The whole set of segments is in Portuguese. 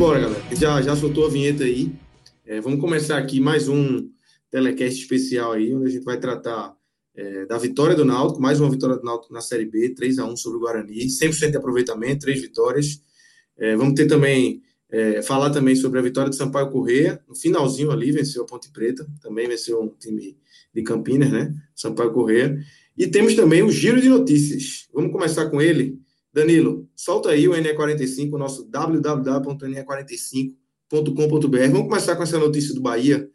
Embora, galera. Já, já soltou a vinheta aí. É, vamos começar aqui mais um telecast especial aí, onde a gente vai tratar é, da vitória do Náutico, mais uma vitória do Náutico na Série B, 3 a 1 sobre o Guarani, 100% de aproveitamento, três vitórias. É, vamos ter também, é, falar também sobre a vitória do Sampaio Correia, no finalzinho ali, venceu a Ponte Preta, também venceu um time de Campinas, né? Sampaio Correia. E temos também o giro de notícias. Vamos começar com ele, Danilo, solta aí o NE45, o nosso www.ne45.com.br. Vamos começar com essa notícia do Bahia,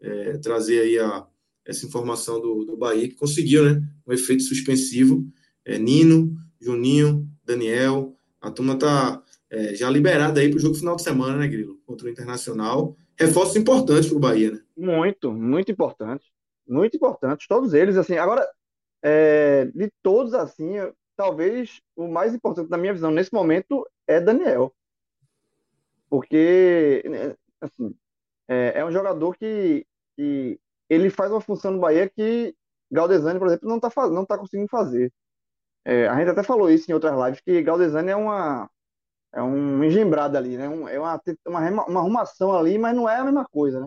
é, trazer aí a, essa informação do, do Bahia, que conseguiu, né? Um efeito suspensivo. É, Nino, Juninho, Daniel, a turma tá é, já liberada aí para o jogo final de semana, né, Grilo? Contra o Internacional. Reforços importantes para o Bahia, né? Muito, muito importante. Muito importante. Todos eles, assim. Agora, é, de todos, assim, talvez o mais importante na minha visão nesse momento é Daniel. Porque, né, assim, é, é um jogador que, que, ele faz uma função no Bahia que Galdesani, por exemplo, não está não tá conseguindo fazer. É, a gente até falou isso em outras lives, que Galdesani é uma é um engembrado ali, né? Um, é uma, uma, uma arrumação ali, mas não é a mesma coisa, né?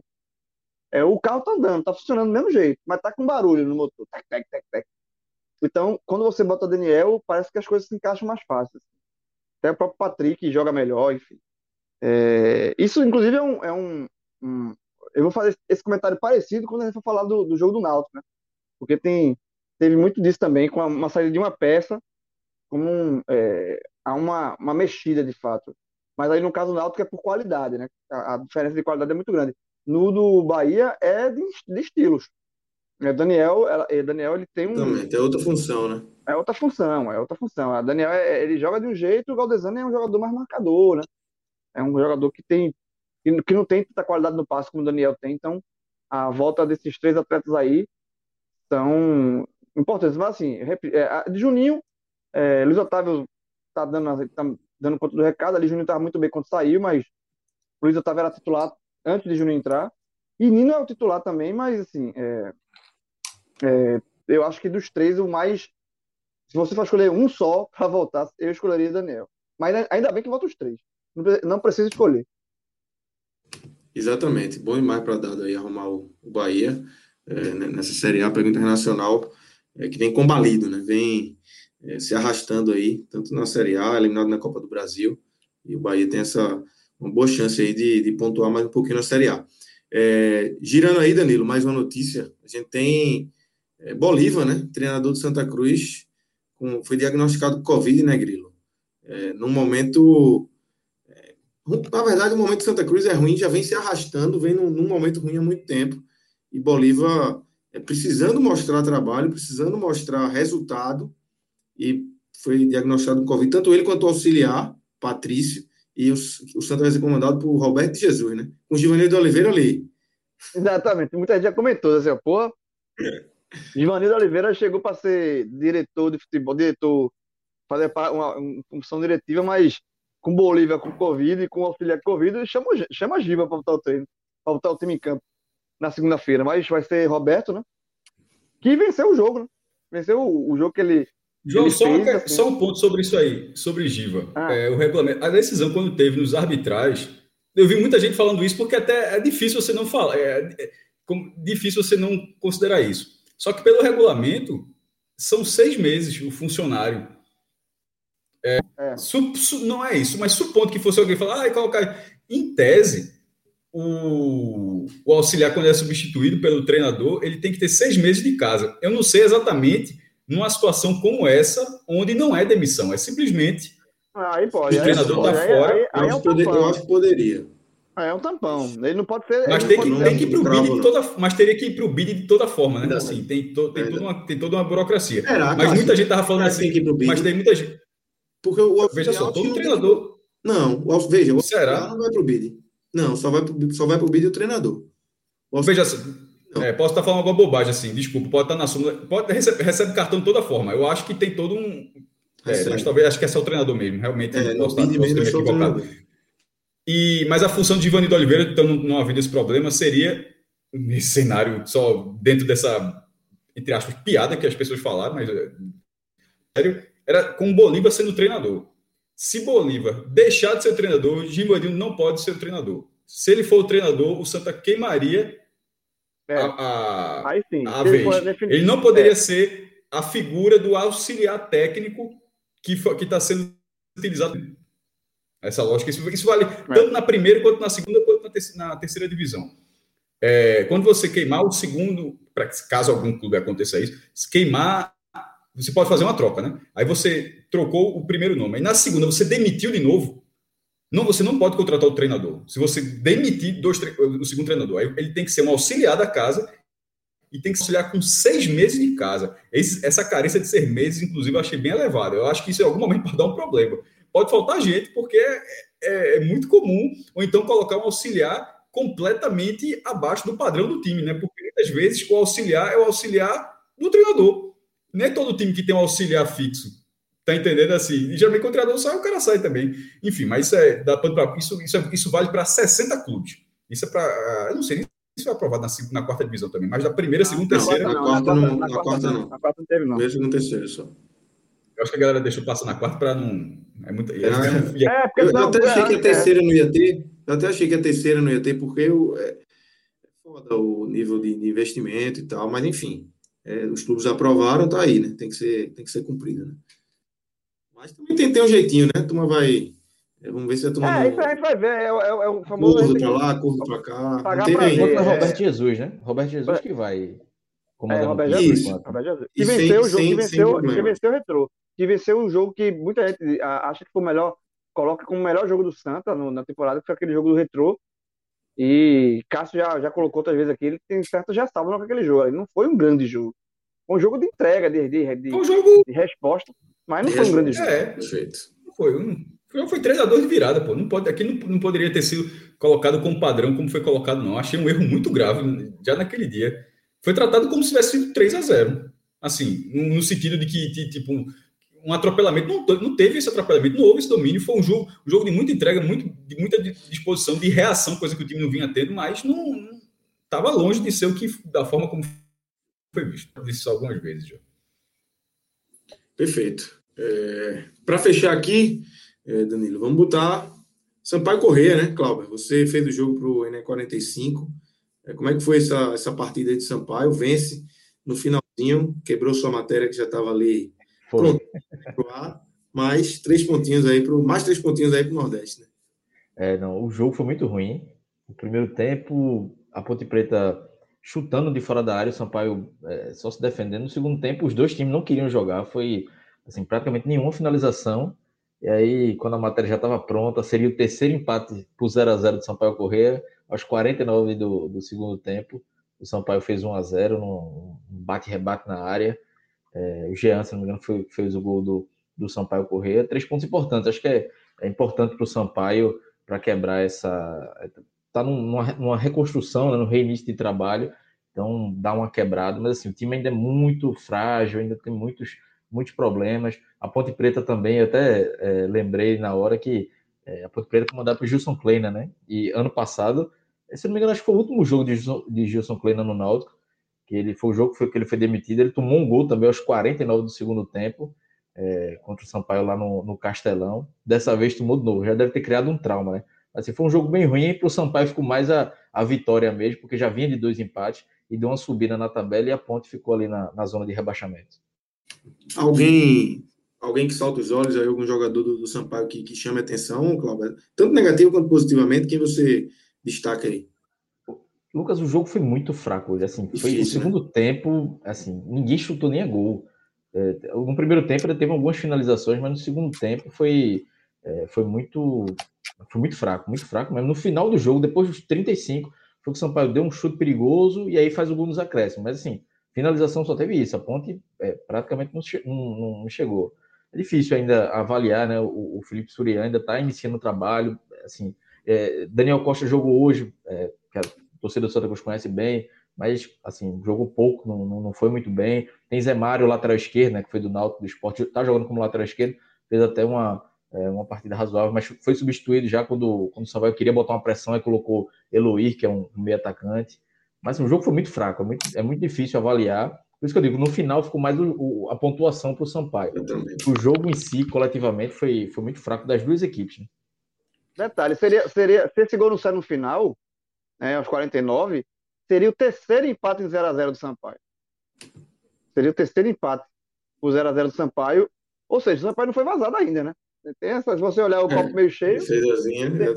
É, o carro tá andando, tá funcionando do mesmo jeito, mas tá com barulho no motor. Tec, tec, tec, tec. Então, quando você bota Daniel, parece que as coisas se encaixam mais fáceis. Até o próprio Patrick joga melhor, enfim. É, isso, inclusive, é um, é um, um, Eu vou fazer esse comentário parecido quando a gente for falar do, do jogo do Náutico, né? Porque tem, teve muito disso também, com uma saída de uma peça, como um, é, há uma, uma mexida, de fato. Mas aí, no caso do Náutico, é por qualidade, né? A, a diferença de qualidade é muito grande. No do Bahia é de, de estilos. É, Daniel, ela, Daniel ele tem um. Também tem outra função, né? É outra função, é outra função. A Daniel é, ele joga de um jeito, o Galdesani é um jogador mais marcador, né? É um jogador que tem que não tem tanta qualidade no passe como o Daniel tem, então a volta desses três atletas aí são importantes. Mas assim, é, de Juninho, é, Luiz Otávio tá dando, tá dando conta do recado, ali Juninho estava muito bem quando saiu, mas Luiz Otávio era titular antes de Juninho entrar. E Nino é o titular também, mas assim, é, é, eu acho que dos três, o mais. Se você for escolher um só para voltar, eu escolheria Daniel. Mas ainda bem que volta os três. Não precisa escolher. Exatamente. Bom demais para dado aí arrumar o, Bahia é, nessa Série A pelo Internacional, é, que vem combalido, né? Vem é, se arrastando aí, tanto na Série A, eliminado na Copa do Brasil. E o Bahia tem essa uma boa chance aí de, de pontuar mais um pouquinho na Série A. É, girando aí, Danilo, mais uma notícia. A gente tem é, Bolívar, né? Treinador do Santa Cruz, com, foi diagnosticado com Covid, né, Grilo? É, num momento. É, na verdade, o momento de Santa Cruz é ruim, já vem se arrastando, vem num, num momento ruim há muito tempo. E Bolívar é, precisando mostrar trabalho, precisando mostrar resultado, e foi diagnosticado com Covid, tanto ele quanto o auxiliar, Patrício, e o, o Santa vai ser comandado por Roberto Jesus, né? Com o Givanildo de Oliveira ali. Exatamente. Muita gente já comentou, assim, pô, Givanildo Oliveira chegou para ser diretor de futebol, diretor, fazer uma, uma função diretiva, mas com Bolívia com Covid e com auxiliar Covid, chama, chama a Giva para botar o treino, para botar o time em campo na segunda-feira. Mas vai ser Roberto, né? Que venceu o jogo, né? Venceu o, o jogo que ele. João, só, fez, assim. só, um ponto sobre isso aí, sobre Giva. Ah. É, o regulamento. A decisão, quando teve nos arbitrais, eu vi muita gente falando isso, porque até é difícil você não falar. É, é, difícil você não considerar isso. Só que pelo regulamento, são seis meses o funcionário. É, é. Su, su, não é isso, mas supondo que fosse alguém falar, ah, colocar. Em tese, o, o auxiliar, quando é substituído pelo treinador, ele tem que ter seis meses de casa. Eu não sei exatamente numa situação como essa, onde não é demissão, é simplesmente aí pode, o treinador está fora. Aí, aí, é um poder, eu acho que poderia. Ah, é um tampão. Ele não pode ser. Mas, tem que, tem que ir pro bid de toda, mas teria que ir para o bid de toda forma, né? Assim, tem, to, tem, toda uma, tem toda uma burocracia. Era, mas muita gente estava falando assim. Tem mas tem muita gente. Porque o Veja só, todo treinador. Não, o, veja, o Será? não vai para o bid. Não, só vai pro, só vai pro bid o treinador. O Veja só. É, posso estar falando alguma bobagem assim, desculpa, pode estar na súmula, pode recebe, recebe cartão de toda forma. Eu acho que tem todo um. É, mas talvez acho que é só o treinador mesmo, realmente. É, posso estar, posso ter equivocado. E, mas a função de Ivanildo Oliveira, então não havendo esse problema, seria, nesse cenário, só dentro dessa, entre aspas, piada que as pessoas falaram, mas sério, era com o Bolívar sendo treinador. Se Bolívar deixar de ser treinador, Givanildo não pode ser o treinador. Se ele for o treinador, o Santa queimaria é. a, a, Aí sim, a vez. Ele não poderia é. ser a figura do auxiliar técnico que está sendo utilizado essa lógica, isso, isso vale é. tanto na primeira, quanto na segunda, quanto na, terceira, na terceira divisão. É, quando você queimar o segundo, para caso algum clube aconteça isso, queimar, você pode fazer uma troca, né? Aí você trocou o primeiro nome. Aí na segunda você demitiu de novo. Não, você não pode contratar o treinador. Se você demitir dois, o segundo treinador, aí ele tem que ser um auxiliar da casa e tem que se auxiliar com seis meses de casa. Esse, essa carência de seis meses, inclusive, eu achei bem elevada. Eu acho que isso em algum momento pode dar um problema pode faltar gente, porque é, é, é, muito comum, ou então colocar um auxiliar completamente abaixo do padrão do time, né? Porque muitas vezes o auxiliar é o auxiliar do treinador. Nem é todo time que tem um auxiliar fixo. Tá entendendo assim? E geralmente quando o treinador sai, o cara sai também. Enfim, mas isso é dá pra, isso, isso, é, isso vale para 60 clubes. Isso é para. Eu não sei nem se foi aprovado na, na, quarta divisão também, mas da primeira, segunda, terceira. Na quarta não. Na quarta não. Na quarta não teve, não. Primeira, segunda, terceira só. Acho que a galera deixou passar na quarta para não. É muito. É, é, porque eu, eu até achei que a terceira não ia ter. Eu até achei que a terceira não ia ter, porque eu, é, é foda o nível de, de, investimento e tal, mas enfim. É, os clubes aprovaram, tá aí, né? Tem que ser, tem que ser cumprido, né? Mas também tem, tem um jeitinho, né? A turma vai. É, vamos ver se a turma. É, isso a gente vai ver. É, é, é o famoso. Curva pra lá, curva pra cá. Pagar não tem pra Roberto Jesus, né? Roberto Jesus que vai. É, Roberto Jesus. Roberto Jesus. E, venceu o jogo, que venceu, que venceu o retrô que venceu um jogo que muita gente acha que foi o melhor, coloca como o melhor jogo do Santa no, na temporada, que foi aquele jogo do Retrô. E Cássio já, já colocou outras vezes aqui, ele tem certo já estava naquele jogo. Não foi um grande jogo. Foi um jogo de entrega, de, de, de, um jogo... de resposta, mas não foi um grande jogo. É, perfeito. Foi um. Foi, foi 3 a 2 de virada, pô. Não pode, aqui não, não poderia ter sido colocado como padrão como foi colocado, não. Achei um erro muito grave já naquele dia. Foi tratado como se tivesse sido 3 a 0 Assim, no, no sentido de que, tipo, um atropelamento, não, não teve esse atropelamento, não houve esse domínio, foi um jogo, um jogo de muita entrega, muito, de muita disposição, de reação, coisa que o time não vinha tendo, mas não estava longe de ser o que da forma como foi visto. Disse isso algumas vezes já. Perfeito. É, Para fechar aqui, é, Danilo, vamos botar Sampaio Correia, né, Cláudio? Você fez o jogo para o NE45. É, como é que foi essa, essa partida de Sampaio? Vence no finalzinho, quebrou sua matéria que já estava ali foi. Pronto, mais três pontinhos aí pro, mais três pontinhos aí para o Nordeste, né? É, não, o jogo foi muito ruim. No primeiro tempo, a Ponte Preta chutando de fora da área, o Sampaio é, só se defendendo. No segundo tempo, os dois times não queriam jogar, foi assim, praticamente nenhuma finalização. E aí, quando a matéria já estava pronta, seria o terceiro empate por 0 a 0 do Sampaio Correia, aos 49 do, do segundo tempo. O Sampaio fez 1 a 0 num bate-rebate na área. É, o Jean, se não me engano, foi, fez o gol do, do Sampaio Correia. Três pontos importantes. Acho que é, é importante para o Sampaio para quebrar essa. Está numa, numa, reconstrução, né, no reinício de trabalho, então dá uma quebrada. Mas assim, o time ainda é muito frágil, ainda tem muitos, muitos problemas. A Ponte Preta também, eu até é, lembrei na hora que é, a Ponte Preta foi mandada para o Gilson Kleina, né? E ano passado, se não me engano, acho que foi o último jogo de Gilson, de Gilson Kleina no Náutico que ele foi o jogo que, ele foi demitido, ele tomou um gol também aos 49 do segundo tempo, é, contra o Sampaio lá no, no, Castelão. Dessa vez tomou de novo, já deve ter criado um trauma, né? Assim, foi um jogo bem ruim e para o Sampaio ficou mais a, a vitória mesmo, porque já vinha de dois empates e deu uma subida na tabela e a ponte ficou ali na, na zona de rebaixamento. Alguém alguém que salta os olhos, aí algum jogador do, do Sampaio que, que chame atenção, Cláudio? Tanto negativo quanto positivamente, quem você destaca aí? Lucas, o jogo foi muito fraco hoje. Assim, foi Difícil, o segundo né? tempo, assim, ninguém chutou nem a gol. É, no primeiro tempo ele teve algumas finalizações, mas no segundo tempo foi, é, foi muito foi muito fraco, muito fraco mesmo. No final do jogo, depois dos 35, foi que o Sampaio deu um chute perigoso e aí faz o gol nos acréscimos. Mas assim, finalização só teve isso. A ponte é, praticamente não, não, não, chegou. É difícil ainda avaliar, né? O, o Felipe Surian ainda está iniciando o trabalho. Assim, é, Daniel Costa jogou hoje, é, torcida do Santa Cruz conhece bem, mas assim, jogou pouco, não, não foi muito bem. Tem Zé Mário, lateral esquerdo, né, que foi do Náutico do Esporte, tá jogando como lateral esquerdo, fez até uma, é, uma partida razoável, mas foi substituído já quando, quando o Sampaio queria botar uma pressão e colocou Eloir, que é um, meio atacante. Mas assim, o jogo foi muito fraco, é muito, é muito difícil avaliar. Por isso que eu digo, no final ficou mais o, o, a pontuação para o Sampaio. O jogo em si, coletivamente, foi, foi muito fraco das duas equipes. Né? Detalhe, seria, seria, se esse gol não sai no final, né, aos 49, seria o terceiro empate em 0x0 do Sampaio. Seria o terceiro empate, o 0x0 do Sampaio. Ou seja, o Sampaio não foi vazado ainda, né? Tem essa, se você olhar o copo é, meio cheio.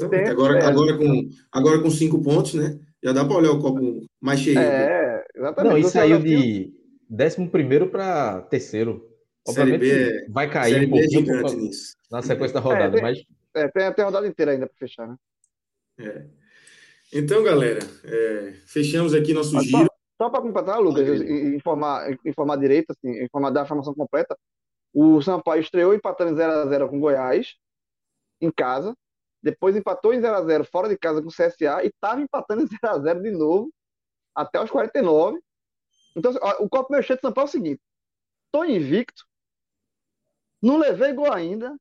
Tem, agora, é, agora, com, agora com cinco pontos, né? Já dá para olhar o copo mais cheio. É, exatamente. Não, e saiu de décimo primeiro para terceiro. Obviamente é, vai cair um é pouquinho na sequência da rodada, tem, mas. É, tem até a rodada inteira ainda para fechar, né? É. Então, galera, é, fechamos aqui nosso Mas giro. Só, só para completar, Lucas, informar, informar direito, assim, informar da informação completa. O Sampaio estreou empatando em 0x0 com Goiás, em casa. Depois empatou em 0x0 fora de casa com o CSA e estava empatando em 0x0 de novo até os 49. Então, o copo meu cheio de Sampaio é o seguinte: tô invicto, não levei gol ainda,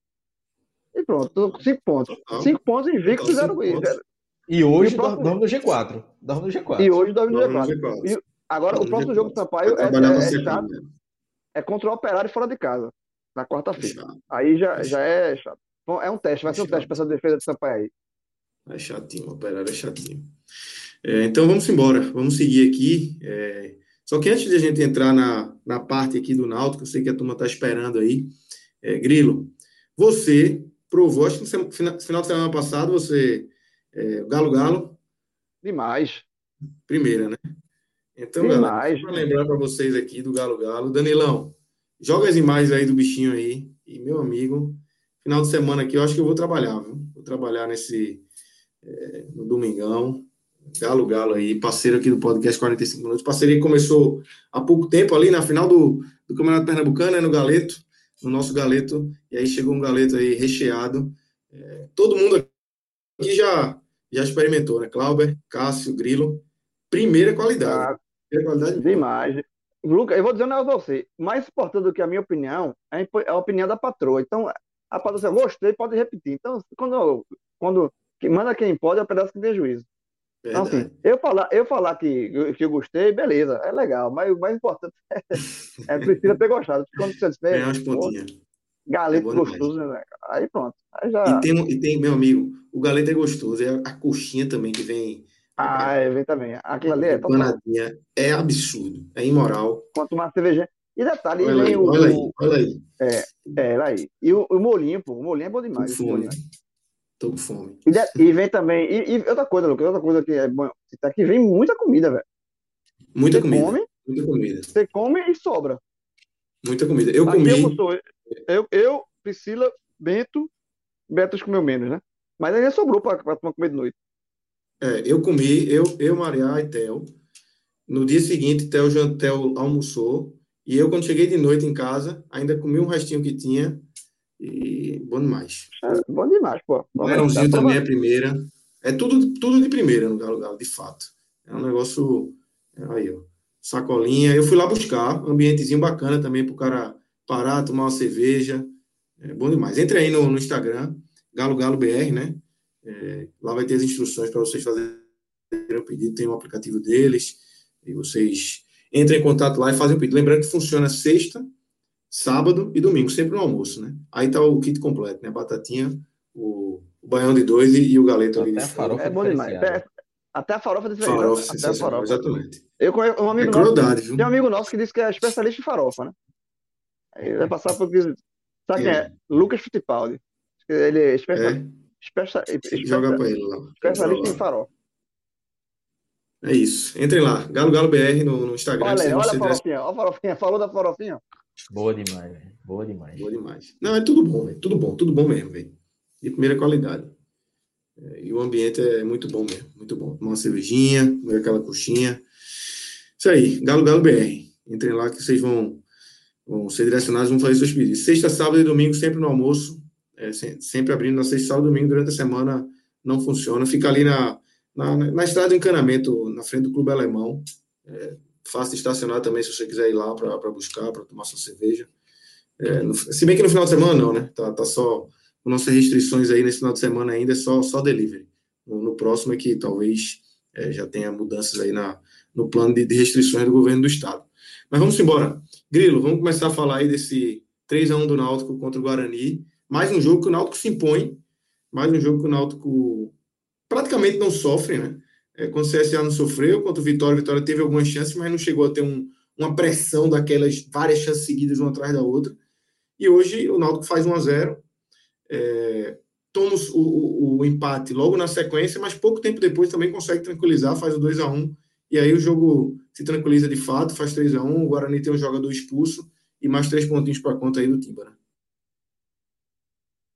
e pronto, cinco pontos. Cinco pontos invicto, zero, zero, e hoje e próximo... dorme no G4. Dorme no G4. E hoje dorme no G4. G4. E agora, o próximo jogo do Sampaio é, é, é chato. É contra o Operário fora de casa, na quarta-feira. Aí já, já é chato. Bom, é um teste, vai ser um teste para essa defesa do Sampaio aí. É chatinho, o Operário é chatinho. É, então vamos embora, vamos seguir aqui. É... Só que antes de a gente entrar na, na parte aqui do Náutico, eu sei que a turma está esperando aí. É, Grilo, você provou, acho que no final de semana passado você é, Galo Galo. Demais. Primeira, né? Então, Demais. para lembrar para vocês aqui do Galo Galo. Danilão, joga as imagens aí do bichinho aí. E, meu amigo, final de semana aqui eu acho que eu vou trabalhar, viu? Vou trabalhar nesse. É, no domingão. Galo Galo aí, parceiro aqui do podcast 45 Minutos. Parceria que começou há pouco tempo ali na final do, do Campeonato Pernambucano, né, no Galeto, no nosso Galeto. E aí chegou um Galeto aí recheado. É, todo mundo aqui já já experimentou, né? Clauber, Cássio, Grilo. Primeira qualidade. Ah, primeira qualidade. Demais. Lucas, eu vou dizer negócio a você. Mais importante do que a minha opinião é a opinião da patroa. Então, a patroa, assim, gostei, pode repetir. Então, quando, quando manda quem pode, é pedaço que tem juízo. Então, assim, eu falar, eu falar que, que eu gostei, beleza, é legal, mas o mais importante é, é precisa ter gostado. Quando você disser, umas pontinhas. Galeto é gostoso, né? Aí pronto. Aí já... e, tem, e tem, meu amigo, o galeto é gostoso. É a coxinha também que vem. Ah, é, vem também. Aquilo ali é panadinha. É absurdo. É imoral. Quanto mais cerveja. E detalhe, olha aí, o, olha aí, olha aí. É, é, aí. E o, o molinho, pô, o molinho é bom demais. Tô com fome. Tô com fome. E, de, e vem também. E, e, outra coisa, Lucas, outra coisa que é bom. Aqui vem muita comida, velho. Muita você comida. Come, muita comida. Você come e sobra. Muita comida. Eu Aqui comi. Eu, eu, eu, Priscila, Bento, Beto comeu menos, né? Mas ainda sobrou para comer de noite. É, eu comi, eu, eu Maria e Theo. No dia seguinte, Theo, Theo almoçou. E eu, quando cheguei de noite em casa, ainda comi um restinho que tinha. E bom demais. É, bom demais, pô. O Leirãozinho também é primeira. É tudo, tudo de primeira no Galo Galo, de fato. É um negócio. É, aí, ó. Sacolinha. Eu fui lá buscar, ambientezinho bacana também para o cara parar, tomar uma cerveja. É bom demais. Entre aí no, no Instagram, Galo Galo BR, né? É, lá vai ter as instruções para vocês fazerem o pedido, tem o um aplicativo deles, e vocês entrem em contato lá e fazem o pedido. Lembrando que funciona sexta, sábado e domingo, sempre no almoço, né? Aí tá o kit completo, né? Batatinha, o, o baião de dois e, e o galeto ali. Até a farofa é bom demais. Até, até a farofa de Farofa, até a farofa. Exatamente. Eu conheço um amigo é crueldade, nosso, viu? Tem um amigo nosso que disse que é especialista em farofa, né? Aí vai passar por Sabe quem é? Lucas Fittipaldi. Ele é, especial, é? Especia, Joga para ele lá. Especialista em farol. É isso. Entrem lá. Galo Galo BR no, no Instagram. Olha, olha a farofinha. Olha a farofinha. Falou da farofinha. Boa demais, velho. Boa demais. Boa demais. Não, é tudo bom, véio. tudo bom, tudo bom mesmo, velho. De primeira qualidade. É, e o ambiente é muito bom mesmo, muito bom. Tomar uma cervejinha, comer aquela coxinha. Isso aí, Galo Galo BR. Entrem lá que vocês vão, vão ser direcionados, vão fazer seus pedidos. Sexta, sábado e domingo, sempre no almoço. É, sempre abrindo na sexta, sábado e domingo durante a semana não funciona. Fica ali na, na, na estrada de encanamento, na frente do Clube Alemão. É, fácil de estacionar também, se você quiser ir lá para buscar, para tomar sua cerveja. É, no, se bem que no final de semana não, né? Tá, tá só com nossas restrições aí nesse final de semana ainda é só, só delivery. No, no próximo é que talvez é, já tenha mudanças aí na, no plano de, de, restrições do governo do estado. Mas vamos embora. Grilo, vamos começar a falar aí desse 3 a 1 do Náutico contra o Guarani. Mais um jogo que o Náutico se impõe, mais um jogo que o Náutico praticamente não sofre, né? É, quando o CSA não sofreu, quanto o Vitória, Vitória teve algumas chances, mas não chegou a ter um, uma pressão daquelas várias chances seguidas uma atrás da outra. E hoje o Náutico faz 1 a 0 é, toma o, o, o, empate logo na sequência, mas pouco tempo depois também consegue tranquilizar, faz o 2 a 1 e aí o jogo se tranquiliza de fato, faz 3 a 1 o Guarani tem um jogador expulso e mais três pontinhos para conta aí do Timba, né?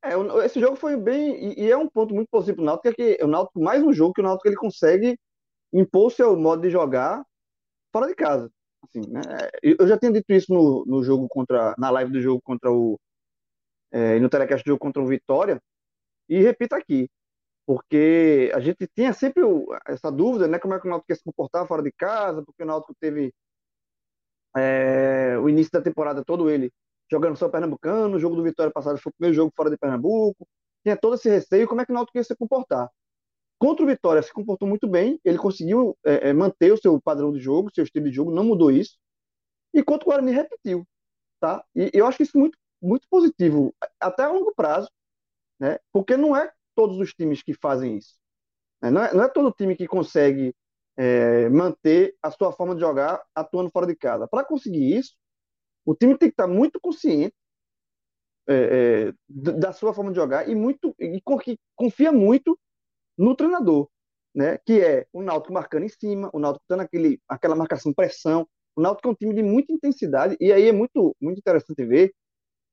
É, esse jogo foi bem. E, é um ponto muito positivo para o Náutico, que é o Náutico, mais um jogo que o Náutico ele consegue impor seu modo de jogar fora de casa. Assim, né? Eu já tinha dito isso no, no jogo contra. na live do jogo contra o. É, no telecast do jogo contra o Vitória, e repito aqui, porque a gente tinha sempre essa dúvida, né? Como é que o Náutico ia se comportar fora de casa, porque o Náutico teve é, o início da temporada todo ele jogando só Pernambucano, o jogo do Vitória passado foi o primeiro jogo fora de Pernambuco, tinha todo esse receio, como é que o Náutico ia se comportar. Contra o Vitória se comportou muito bem, ele conseguiu é, é, manter o seu padrão de jogo, seu estilo de jogo, não mudou isso, e contra o Guarani repetiu, tá? E eu acho que isso é muito, muito positivo, até a longo prazo, né? Porque não é todos os times que fazem isso. Né? Não, é, não é todo time que consegue é, manter a sua forma de jogar atuando fora de casa. Para conseguir isso, o time tem que estar muito consciente é, é, da sua forma de jogar e muito e confia muito no treinador, né? Que é o Náutico marcando em cima, o Náutico dando aquele, aquela marcação pressão. O Náutico é um time de muita intensidade e aí é muito muito interessante ver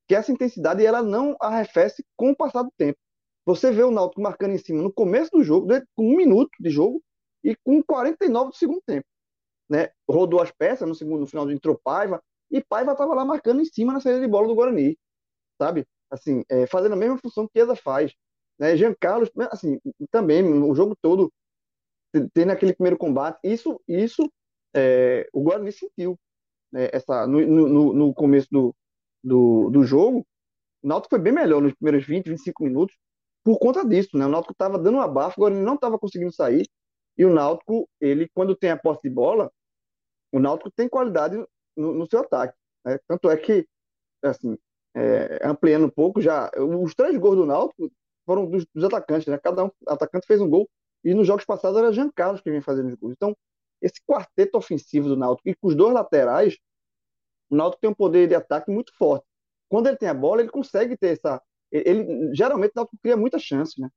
que essa intensidade ela não arrefece com o passar do tempo. Você vê o Náutico marcando em cima no começo do jogo, com um minuto de jogo e com 49 do segundo tempo, né? Rodou as peças no segundo, no final entrou Paiva, e Paiva estava lá marcando em cima na saída de bola do Guarani, sabe? Assim, é, fazendo a mesma função que Eza faz. Né? Jean Carlos, assim, também, o jogo todo, tendo aquele primeiro combate, isso, isso é, o Guarani sentiu. Né? Essa, no, no, no começo do, do, do jogo, o Náutico foi bem melhor nos primeiros 20, 25 minutos, por conta disso, né? O Náutico estava dando um abafo, o Guarani não estava conseguindo sair, e o Náutico, ele, quando tem a posse de bola, o Náutico tem qualidade no, no seu ataque. Né? Tanto é que, assim, é, ampliando um pouco, já os três gols do Náutico foram dos, dos, atacantes, né? Cada um atacante fez um gol e nos jogos passados era Jean Carlos que vinha fazendo os gols. Então, esse quarteto ofensivo do Náutico e com os dois laterais, o Náutico tem um poder de ataque muito forte. Quando ele tem a bola, ele consegue ter essa. Ele, geralmente o Náutico cria muita chance, né?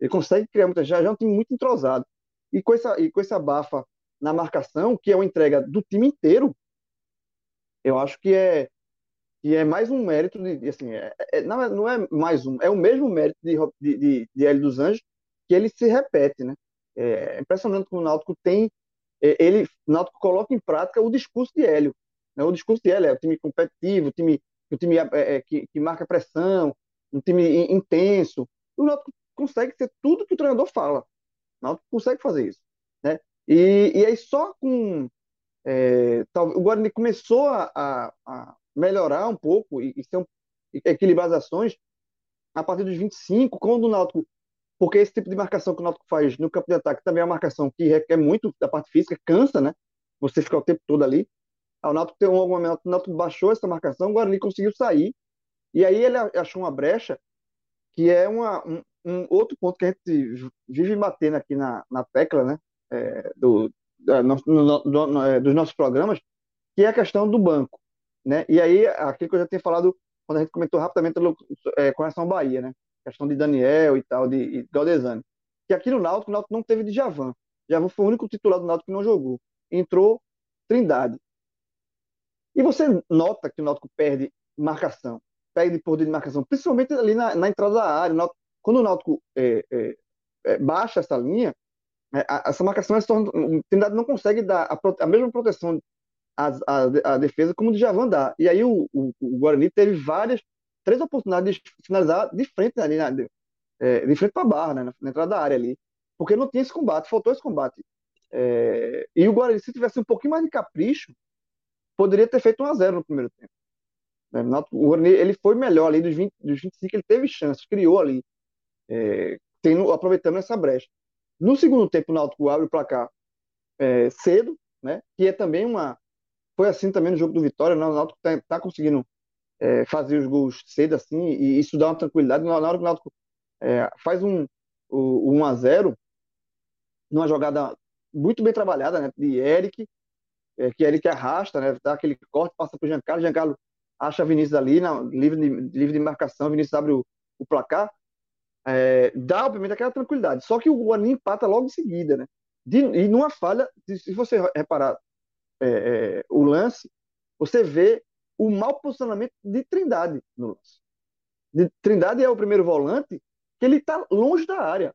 Ele consegue criar muita chance, já é um time muito entrosado. E com essa, e com essa bafa na marcação, que é uma entrega do time inteiro, eu acho que é que é mais um mérito de, assim, é, é, não, é, não é mais um, é o mesmo mérito de, de, de, de Hélio dos Anjos que ele se repete, né? É impressionante que o Náutico tem, é, ele, o Náutico coloca em prática o discurso de Hélio, né? O discurso de Hélio é o time competitivo, o time, o time é, é, que, que marca pressão, um time intenso. O Náutico consegue ser tudo que o treinador fala. O Náutico consegue fazer isso, né? E, e aí só com é, o Guarani começou a, a, a, melhorar um pouco e, e, ser um, equilibrar as ações a partir dos 25, quando o Náutico, porque esse tipo de marcação que o Náutico faz no campo de ataque também é uma marcação que requer muito da parte física, cansa, né? Você ficar o tempo todo ali. O Náutico tem um momento, o Náutico baixou essa marcação, o Guarani conseguiu sair, e aí ele achou uma brecha, que é uma, um, um outro ponto que a gente vive batendo aqui na, na tecla, né? É, do, no, no, no, é, dos nossos programas, que é a questão do banco. Né? E aí, aquilo que eu já tinha falado quando a gente comentou rapidamente é, com relação ao Bahia, né? A questão de Daniel e tal, de, de Galdesani. Que aqui no Náutico, o Náutico não teve de Javan. Javan foi o único titular do Náutico que não jogou. Entrou Trindade. E você nota que o Náutico perde marcação, perde poder de marcação, principalmente ali na, na entrada da área. Quando o Náutico é, é, é, baixa essa linha, é, a, essa marcação torna, o Trindade não consegue dar a, a mesma proteção à, defesa como o Djavan dá. E aí o, o, o, Guarani teve várias, três oportunidades de finalizar de frente ali, na, de, é, de frente para a barra, né, na, na, entrada da área ali. Porque não tinha esse combate, faltou esse combate. É, e o Guarani, se tivesse um pouquinho mais de capricho, poderia ter feito 1 a 0 no primeiro tempo. Né, o Guarani, ele foi melhor ali dos, 20, dos 25, ele teve chances, criou ali, é, tendo, aproveitando essa brecha. No segundo tempo, o Náutico abre o placar é, cedo, né? Que é também uma. Foi assim também no jogo do Vitória, né? o Náutico está tá conseguindo é, fazer os gols cedo assim, e isso dá uma tranquilidade. Na hora que o Náutico é, faz um, o, 1 a 0 numa jogada muito bem trabalhada, né? De Eric, é, que Eric arrasta, né? Dá aquele corte, passa para o Giancarlo, Giancarlo acha Vinícius ali, na, livre, de, livre de marcação, Vinícius abre o, o placar é, dá, obviamente, aquela tranquilidade. Só que o Guarani empata logo em seguida, né? De, e numa falha, se você reparar é, é, o lance, você vê o mau posicionamento de Trindade no lance. De, Trindade é o primeiro volante que ele está longe da área.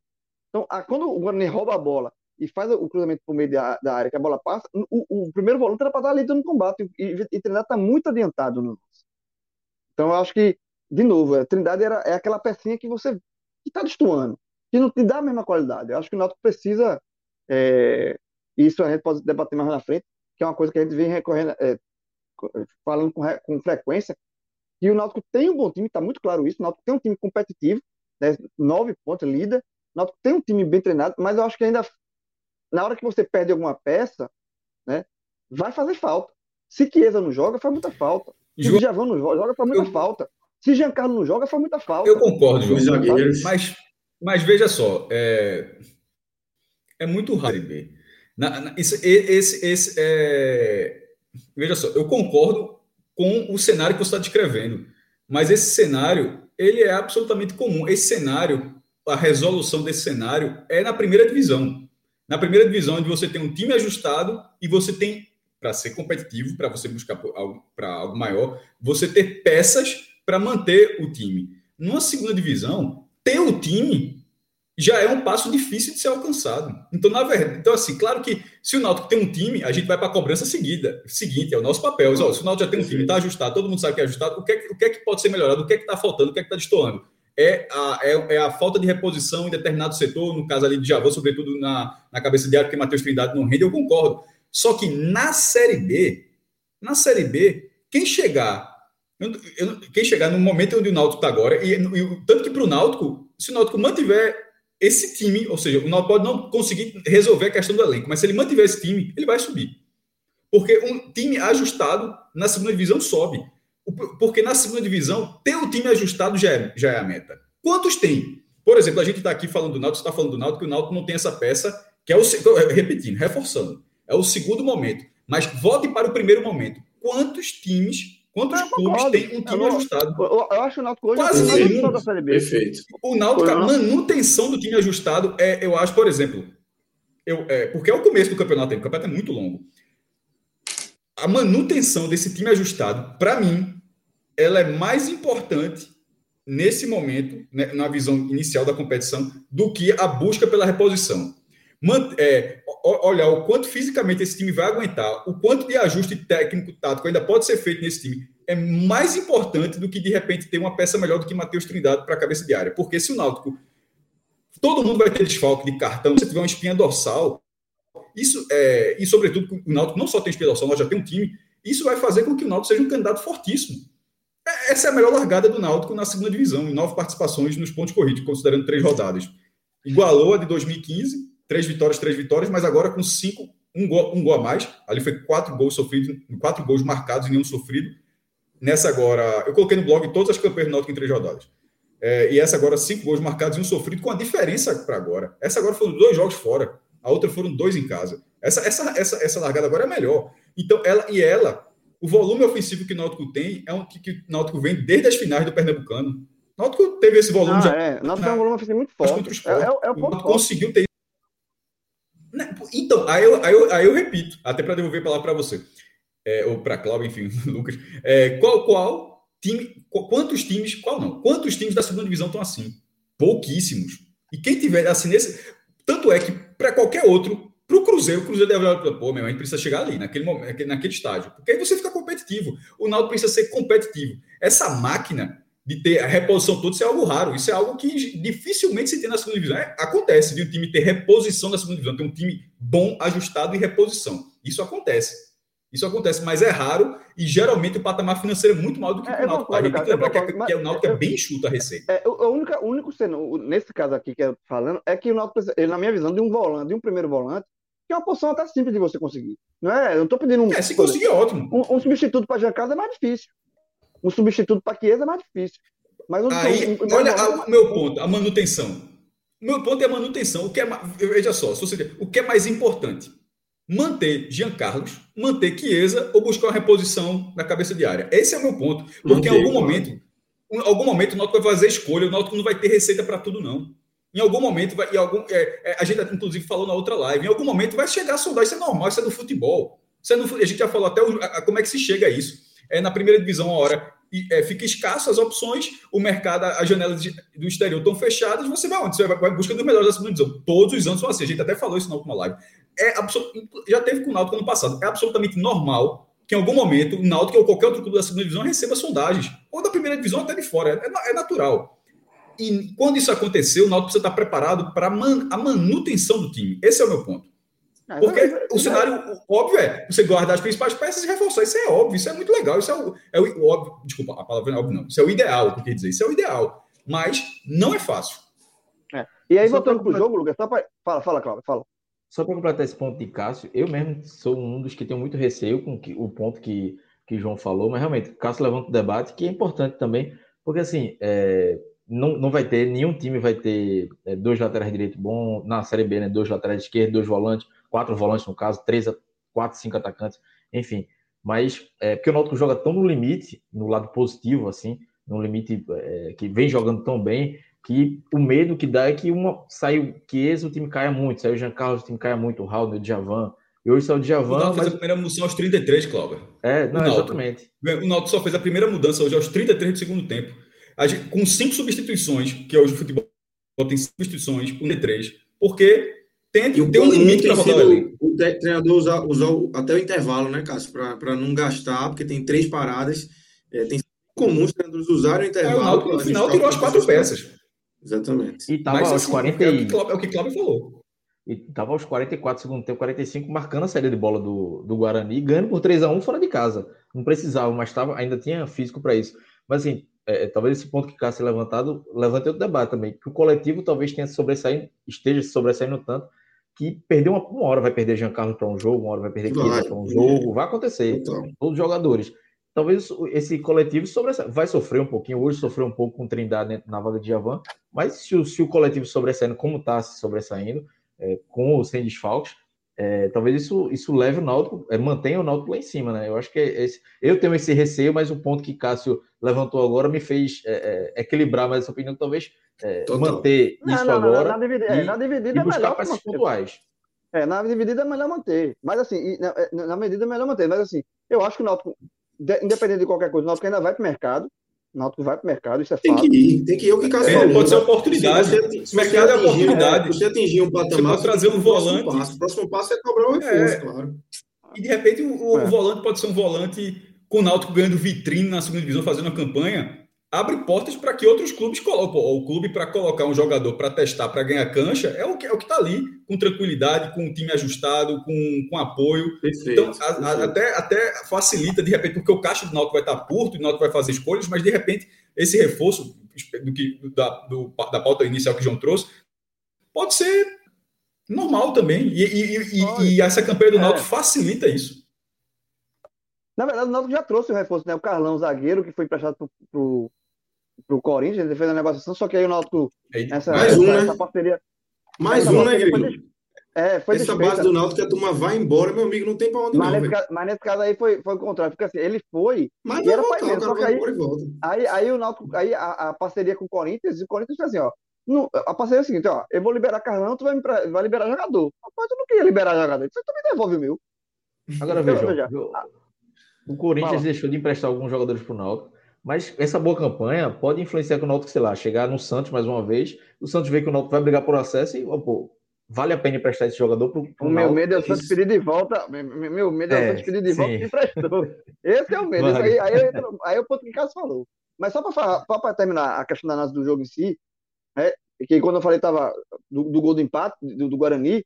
Então, a, quando o Guarani rouba a bola e faz o cruzamento por meio da, da área que a bola passa, o, o primeiro volante era para estar ali dando combate e, e, e Trindade está muito adiantado no lance. Então, eu acho que, de novo, a Trindade era, é aquela pecinha que você que está destoando, que não te dá a mesma qualidade. Eu acho que o Náutico precisa, é, isso a gente pode debater mais na frente, que é uma coisa que a gente vem recorrendo, é, falando com, com frequência, e o Náutico tem um bom time, está muito claro isso, o Náutico tem um time competitivo, né, nove pontos, líder, o Náutico tem um time bem treinado, mas eu acho que ainda, na hora que você perde alguma peça, né, vai fazer falta. Se Chiesa não joga, faz muita falta. Se João... Djavan não joga, faz muita eu... falta. Se Giancarlo não joga, foi muita falta. Eu concordo, João. Mas, mas veja só, é, é muito raro na, esse, esse, esse, é... Veja só, eu concordo com o cenário que você está descrevendo, mas esse cenário ele é absolutamente comum. Esse cenário, a resolução desse cenário é na primeira divisão. Na primeira divisão, onde você tem um time ajustado e você tem, para ser competitivo, para você buscar algo, para algo maior, você ter peças para manter o time. Numa segunda divisão, ter o time já é um passo difícil de ser alcançado. Então, na verdade, então assim, claro que se o Náutico tem um time, a gente vai para a cobrança seguida, seguinte, é o nosso papel. se o Náutico já tem um time, está ajustado, todo mundo sabe que é ajustado, o que é, o que, é que pode ser melhorado, o que é que está faltando, o que é que está destoando? É a, é, é, a falta de reposição em determinado setor, no caso ali de Javô, sobretudo na, na cabeça de área, porque Matheus Trindade não rende, eu concordo. Só que na Série B, na Série B, quem chegar eu, eu, quem chegar no momento onde o Náutico está agora, e, e, tanto que para o Náutico, se o Náutico mantiver esse time, ou seja, o Náutico pode não conseguir resolver a questão do elenco, mas se ele mantiver esse time, ele vai subir. Porque um time ajustado na segunda divisão sobe. Porque na segunda divisão, ter o time ajustado já é, já é a meta. Quantos tem? Por exemplo, a gente está aqui falando do Náutico, está falando do Náutico, que o Náutico não tem essa peça, que é o. Repetindo, reforçando. É o segundo momento. Mas volte para o primeiro momento. Quantos times Quantos clubes tem um time eu, ajustado? Eu, eu, acho o Náutico hoje quase nenhum. Perfeito. O Náutico, a manutenção do time ajustado é, eu acho, por exemplo, eu, é, porque é o começo do campeonato, o campeonato é muito longo. A manutenção desse time ajustado, para mim, ela é mais importante nesse momento, né, na visão inicial da competição, do que a busca pela reposição. É, olhar o quanto fisicamente esse time vai aguentar, o quanto de ajuste técnico, tático ainda pode ser feito nesse time, é mais importante do que de repente ter uma peça melhor do que Matheus Trindade para a cabeça de área. Porque se o Náutico. Todo mundo vai ter desfalque de cartão, se tiver uma espinha dorsal, isso é. E sobretudo, o Náutico não só tem espinha dorsal, nós já tem um time. Isso vai fazer com que o Náutico seja um candidato fortíssimo. É, essa é a melhor largada do Náutico na segunda divisão, em nove participações nos pontos corridos, considerando três rodadas. Igualou a de 2015 três vitórias, três vitórias, mas agora com cinco, um gol, um gol a mais. Ali foi quatro gols sofridos, quatro gols marcados e nenhum sofrido. Nessa agora, eu coloquei no blog todas as campanhas do Náutico em três rodadas. É, e essa agora, cinco gols marcados e um sofrido, com a diferença para agora. Essa agora foram dois jogos fora, a outra foram dois em casa. Essa, essa, essa, essa largada agora é melhor. Então, ela e ela, o volume ofensivo que o Náutico tem é um que, que o Náutico vem desde as finais do Pernambucano. O Náutico teve esse volume ah, já. É, o Náutico tem um volume ofensivo muito forte. É, é, é o ponto conseguiu ter então, aí eu, aí eu, aí eu repito, até para devolver a palavra para você. é, ou para Cláudio, enfim, Lucas, é, qual, qual time, quantos times, qual não? Quantos times da segunda divisão estão assim? Pouquíssimos. E quem tiver assim nesse. Tanto é que para qualquer outro, para o Cruzeiro, o Cruzeiro deve olhar pô, meu, a gente precisa chegar ali, naquele, momento, naquele estágio. Porque aí você fica competitivo. O Naldo precisa ser competitivo. Essa máquina de ter a reposição toda, isso é algo raro. Isso é algo que dificilmente se tem na segunda divisão. É, acontece de um time ter reposição na segunda divisão, ter um time bom, ajustado e reposição. Isso acontece. Isso acontece, mas é raro e geralmente o patamar financeiro é muito maior do que é, o Náutico. A gente tem que lembrar que, que, o Náutico é bem enxuto a receita. É, o, único, o único nesse caso aqui que eu tô falando, é que o Náutico, na minha visão, de um volante, de um primeiro volante, que é uma posição até simples de você conseguir. Não é? Eu não estou pedindo um. É, se conseguir, é ótimo. Um, um substituto para Giancarlo é mais difícil. Um substituto para Chiesa é mais difícil. Mas Aí, um, olha o meu ponto, a manutenção. O meu ponto é a manutenção. O que é, veja só, você, o que é mais importante? manter Jean Carlos, manter Chiesa ou buscar uma reposição na cabeça de área. Esse é o meu ponto. Porque em algum momento, em algum momento o Náutico vai fazer escolha, o Náutico não vai ter receita para tudo, não. Em algum momento, vai, em algum, é, é, a gente inclusive falou na outra live, em algum momento vai chegar a sondagem, isso é normal, isso é do futebol. Isso é no, a gente já falou até o, a, como é que se chega a isso. É na primeira divisão, a hora é, fica escasso as opções, o mercado, as janelas do exterior estão fechadas, você vai onde? Você vai, vai em busca dos melhores da segunda divisão. Todos os anos são assim, a gente até falou isso na última live é já teve com o Náutico ano passado. É absolutamente normal que em algum momento o Náutico ou qualquer outro clube da segunda divisão receba sondagens, ou da primeira divisão até de fora. É, é natural. E quando isso acontecer, o Náutico precisa estar preparado para man, a manutenção do time. Esse é o meu ponto. Porque o cenário óbvio é você guardar as principais peças e reforçar. Isso é óbvio, isso é muito legal. Isso é o, é o óbvio. Desculpa, a palavra não é óbvio, não. Isso é o ideal, que quer dizer. Isso é o ideal. Mas não é fácil. É. E aí, voltando para o jogo, Lucas, só pra... fala, fala, Cláudio, fala. Só para completar esse ponto de Cássio, eu mesmo sou um dos que tenho muito receio com que, o ponto que, que João falou, mas realmente, Cássio levanta o debate, que é importante também, porque assim, é, não, não vai ter, nenhum time vai ter é, dois laterais direito bom, na Série B, né? Dois laterais esquerdo, dois volantes, quatro volantes no caso, três, quatro, cinco atacantes, enfim. Mas é porque o Náutico joga tão no limite, no lado positivo, assim, no limite é, que vem jogando tão bem, que o medo que dá é que uma saiu que esse o time caia muito, saiu o Jean Carlos, o time caia muito, o Raul, o Djavan. E hoje saiu o Djavan. O Náutico mas... fez a primeira mudança aos 33, Cláudio. É, não, exatamente. O Náutico só fez a primeira mudança hoje aos 33 do segundo tempo. Gente, com cinco substituições, que hoje o futebol tem cinco substituições, com três, porque tem, tem um limite para rodar ali. O treinador usou, usou até o intervalo, né, Cássio, para não gastar, porque tem três paradas. É, tem comuns os treinadores usarem o intervalo. É, o Náutico, no final tirou as quatro peças. Exatamente. E tava Mas, aos assim, 40 é o que é o que Cláudio falou. E tava aos 44 segundo tempo, 45, marcando a saída de bola do, do Guarani, ganhando por 3 a 1 fora de casa. Não precisava, mas tava, ainda tinha físico para isso. Mas assim, é, é, talvez esse ponto que Cássio levantado levante outro debate também, que o coletivo talvez tenha sobressaindo, esteja sobressaindo tanto que perdeu uma, uma hora vai perder Jean Carlos para um jogo, uma hora vai perder Chiesa para um jogo, vai acontecer. Então. Todos os jogadores talvez esse coletivo sobressa... vai sofrer um pouquinho. Hoje sofreu um pouco com Trindade na vaga de Javan, mas se o, se o coletivo sobressaindo, como está se sobressaindo, é, com ou sem desfalques, é, talvez isso, isso leve o Náutico, é, mantenha o Náutico lá em cima, né? Eu acho que é esse, eu tenho esse receio, mas o ponto que Cássio levantou agora me fez é, é, equilibrar mais essa opinião, talvez manter não, isso não, agora na, dividida, e, na dividida e buscar peças pontuais. É, na dividida é melhor manter, mas assim, na, na medida é melhor manter, mas assim, eu acho que o Náutico independente de qualquer coisa, o Náutico ainda vai para o mercado. O Náutico vai para o mercado, isso é tem fato. Que ir, tem que ir, o que Cássio é, falou. Pode ser oportunidade. Se você, se mercado é oportunidade. É, você atingir um patamar, você trazer um volante. O próximo, próximo passo é cobrar um reforço, é. claro. E de repente o, é. o, volante pode ser um volante com o Náutico ganhando vitrine na segunda divisão, fazendo a campanha abre portas para que outros clubes coloquem. O clube para colocar um jogador para testar, para ganhar cancha, é o que é o que está ali, com tranquilidade, com o time ajustado, com, com apoio. Perfeito, então, a, a, até, até facilita, de repente, porque o caixa do Náutico vai estar tá curto, o Náutico vai fazer escolhas, mas de repente esse reforço do que, da, do, da pauta inicial que o João trouxe pode ser normal também. E, e, e, e essa campanha do é. Náutico facilita isso. Na verdade, o Náutico já trouxe o reforço, né? O Carlão, zagueiro, que foi emprestado para o pro Corinthians, ele fez a negociação, só que aí o Náutico. Essa, mais um, essa, né? parceria. Mais um, né, Grilo? É, foi Essa desfeita. base do Náutico que a turma vai embora, meu amigo, não tem pra onde mas não. Nesse caso, mas nesse caso aí foi, foi o contrário, porque assim, ele foi. Mas vai voltar, mesmo, só que aí, aí, aí, o Náutico, aí a, a, parceria com o Corinthians, e o Corinthians fez assim, ó. No, a parceria é a seguinte, ó, eu vou liberar Carlão, tu vai, me, vai liberar jogador. Rapaz, eu não queria liberar jogador. Você também devolve o meu. Agora veja. Eu, O Corinthians Fala. deixou de emprestar alguns jogadores para o Náutico, mas essa boa campanha pode influenciar que o Náutico, sei lá, chegar no Santos mais uma vez, o Santos vê que o Náutico vai brigar por acesso e, pô, vale a pena emprestar esse jogador para o meu medo é o Santos pedir de volta. Meu medo é, é o Santos pedir de volta e emprestou. Esse é o medo. Aí, aí, aí, aí é o ponto que o Cássio falou. Mas só para terminar a questão da análise do jogo em si, né, que quando eu falei tava do, do gol do empate do, do, Guarani,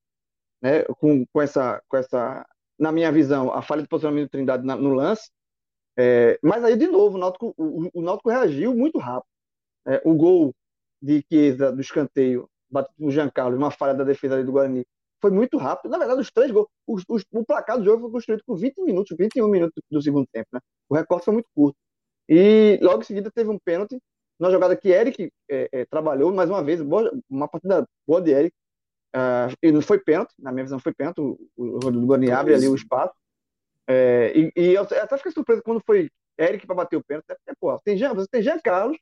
né, com, com, essa, com essa, na minha visão, a falha de posicionamento do Trindade na, no lance, é, mas aí, de novo, o Náutico, o, o Náutico reagiu muito rápido. É, o gol de Chiesa do escanteio, batido por Jean Carlos, uma falha da defesa do Guarani, foi muito rápido. Na verdade, os três gols, os, os, o placar do jogo foi construído por 20 minutos, 21 minutos do segundo tempo. Né? O recorte foi muito curto. E logo em seguida teve um pênalti, uma jogada que Eric é, é, trabalhou mais uma vez, boa, uma partida boa de Eric. Uh, e não foi pênalti, na minha visão foi pênalti, o, o, o Guarani abre ali o espaço. É, e, e, eu até fiquei surpreso quando foi Eric para bater o pênalti, porque, pô, tem Jean, você tem Jean Carlos.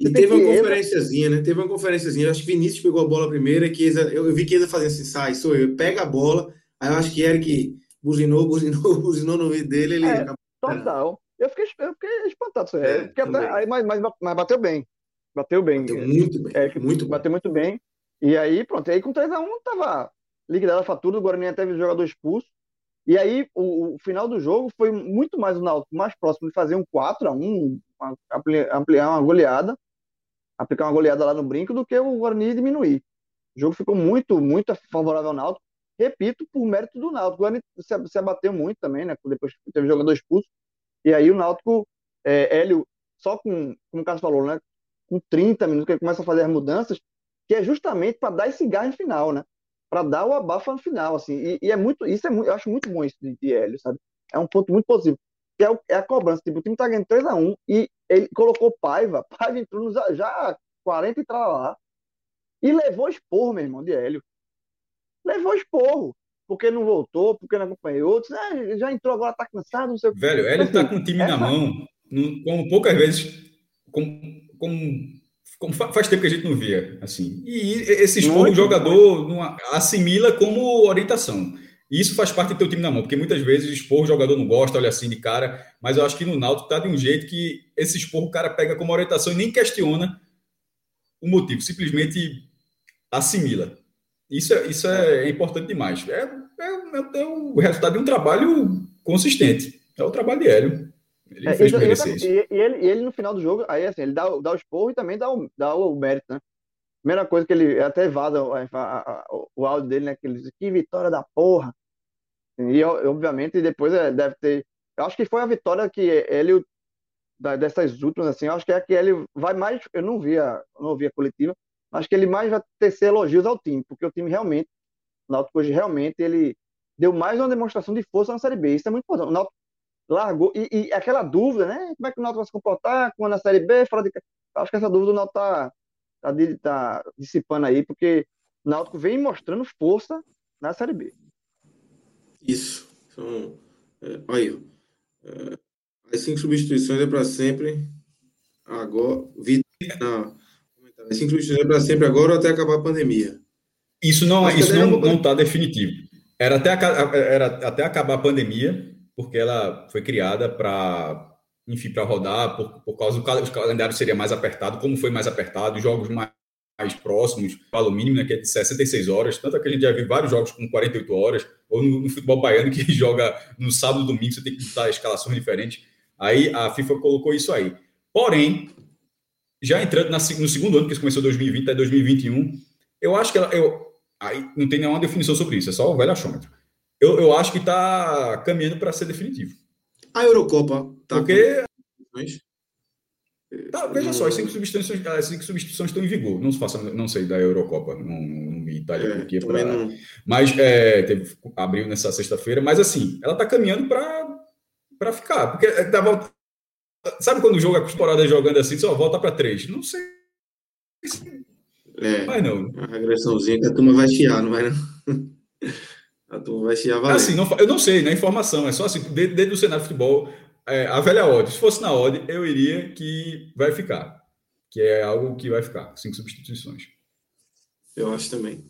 E teve uma conferenciazinha, né? Teve uma conferenciazinha. Eu acho que Vinícius pegou a bola primeiro e Chiesa, eu, eu vi que ele fazia assim, sai, sou eu, pega a bola. Aí eu acho que Eric buzinou, buzinou, buzinou no ouvido dele. Ele é, total. Eu fiquei, eu fiquei espantado. É, até, aí, mas, mas, mas, bateu bem. Bateu bem. Bateu muito bem. Eric, muito bateu bem. muito bem. E aí, pronto. E aí com 3x1 tava liquidada a fatura, o Guarani até teve jogador expulso. E aí, o, o, final do jogo foi muito mais o Náutico mais próximo de fazer um 4 a 1 ampliar uma goleada, aplicar uma goleada lá no brinco, do que o Guarani diminuir. O jogo ficou muito, muito favorável ao Náutico. Repito, por mérito do Náutico. O Guarani se, se abateu muito também, né? Depois teve jogador expulso. E aí o Náutico, é, Hélio, só com, como o Carlos falou, né? Com 30 minutos que ele começa a fazer as mudanças, que é justamente para dar esse gás no final, né? Para dar o abafo no final, assim. E, e, é muito, isso é muito, eu acho muito bom isso de, de Hélio, sabe? É um ponto muito positivo. Que é, o, é a cobrança. Tipo, o time tá ganhando 3x1 e ele colocou Paiva, Paiva entrou nos, já 40 e lá e levou esporro, meu irmão, de Hélio. Levou esporro. Porque não voltou, porque não acompanhou. Outros, ah, já entrou, agora tá cansado, não sei o que. Velho, Hélio tá assim, com o time essa... na mão, como poucas vezes, como, como como faz tempo que a gente não via, assim. E esse esporro o jogador não assimila como orientação. E isso faz parte do teu time na mão, porque muitas vezes expor o jogador não gosta, olha assim de cara, mas eu acho que no Náutico tá de um jeito que esse esporro o cara pega como orientação e nem questiona o motivo, simplesmente assimila. Isso é, isso é importante demais. É, é, é o resultado de um trabalho consistente. É o trabalho de Hélio. Ele é, fez ele, merecer isso. E, ele, ele, no final do jogo, aí assim, ele dá, dá o esporro e também dá o, dá o mérito, né? Primeira coisa que ele até vaza a, a, a, o áudio dele, né? Que ele diz, que vitória da porra. E obviamente depois é, deve ter. Eu acho que foi a vitória que ele, dessas últimas, assim, eu acho que é a que ele vai mais. Eu não via, não vi a coletiva, acho que ele mais vai tecer elogios ao time, porque o time realmente, o Náutico hoje realmente, ele deu mais uma demonstração de força na Série B. Isso é muito importante. O Náutico largou. E, e, aquela dúvida, né? Como é que o Náutico vai se comportar com a Série B? Fora de... Acho que essa dúvida o Náutico tá, tá, tá dissipando aí, porque o Náutico vem mostrando força na Série B. Isso. São, é, aí, é, as cinco substituições é para sempre. Agora, Vitor, as cinco substituições é para sempre agora ou até acabar a pandemia. Isso não, isso não, não tá definitivo. Era até, era até acabar a pandemia, porque ela foi criada para, enfim, para rodar, por, por causa do calendário seria mais apertado, como foi mais apertado, os jogos mais, mais próximos, o mínimo, né, que é de 66 horas, tanto é que a gente já viu vários jogos com 48 horas, ou no, no futebol baiano, que joga no sábado domingo, você tem que botar escalações diferentes. Aí a FIFA colocou isso aí. Porém, já entrando na, no segundo ano, que começou 2020 até 2021, eu acho que ela, eu, aí não tem nenhuma definição sobre isso, é só o velho achômetro eu, eu acho que está caminhando para ser definitivo. A Eurocopa tá Porque. Tá, veja só, as cinco, substituições, as cinco substituições estão em vigor. Não se faça, não sei da Eurocopa, não, não vi Itália é, Turquia para. Mas é, teve, abriu nessa sexta-feira, mas assim, ela está caminhando para ficar. Porque tava, sabe quando o jogo é acostumado jogando assim, só volta para três? Não sei. É, mas não. A regressãozinha que a turma vai chiar, não vai não? A turma vai se avaliar. Assim, não, eu não sei, na né, informação, é só assim, dentro, dentro do cenário de futebol, é, a velha odd, se fosse na odd, eu iria que vai ficar. Que é algo que vai ficar, cinco substituições. Eu acho também.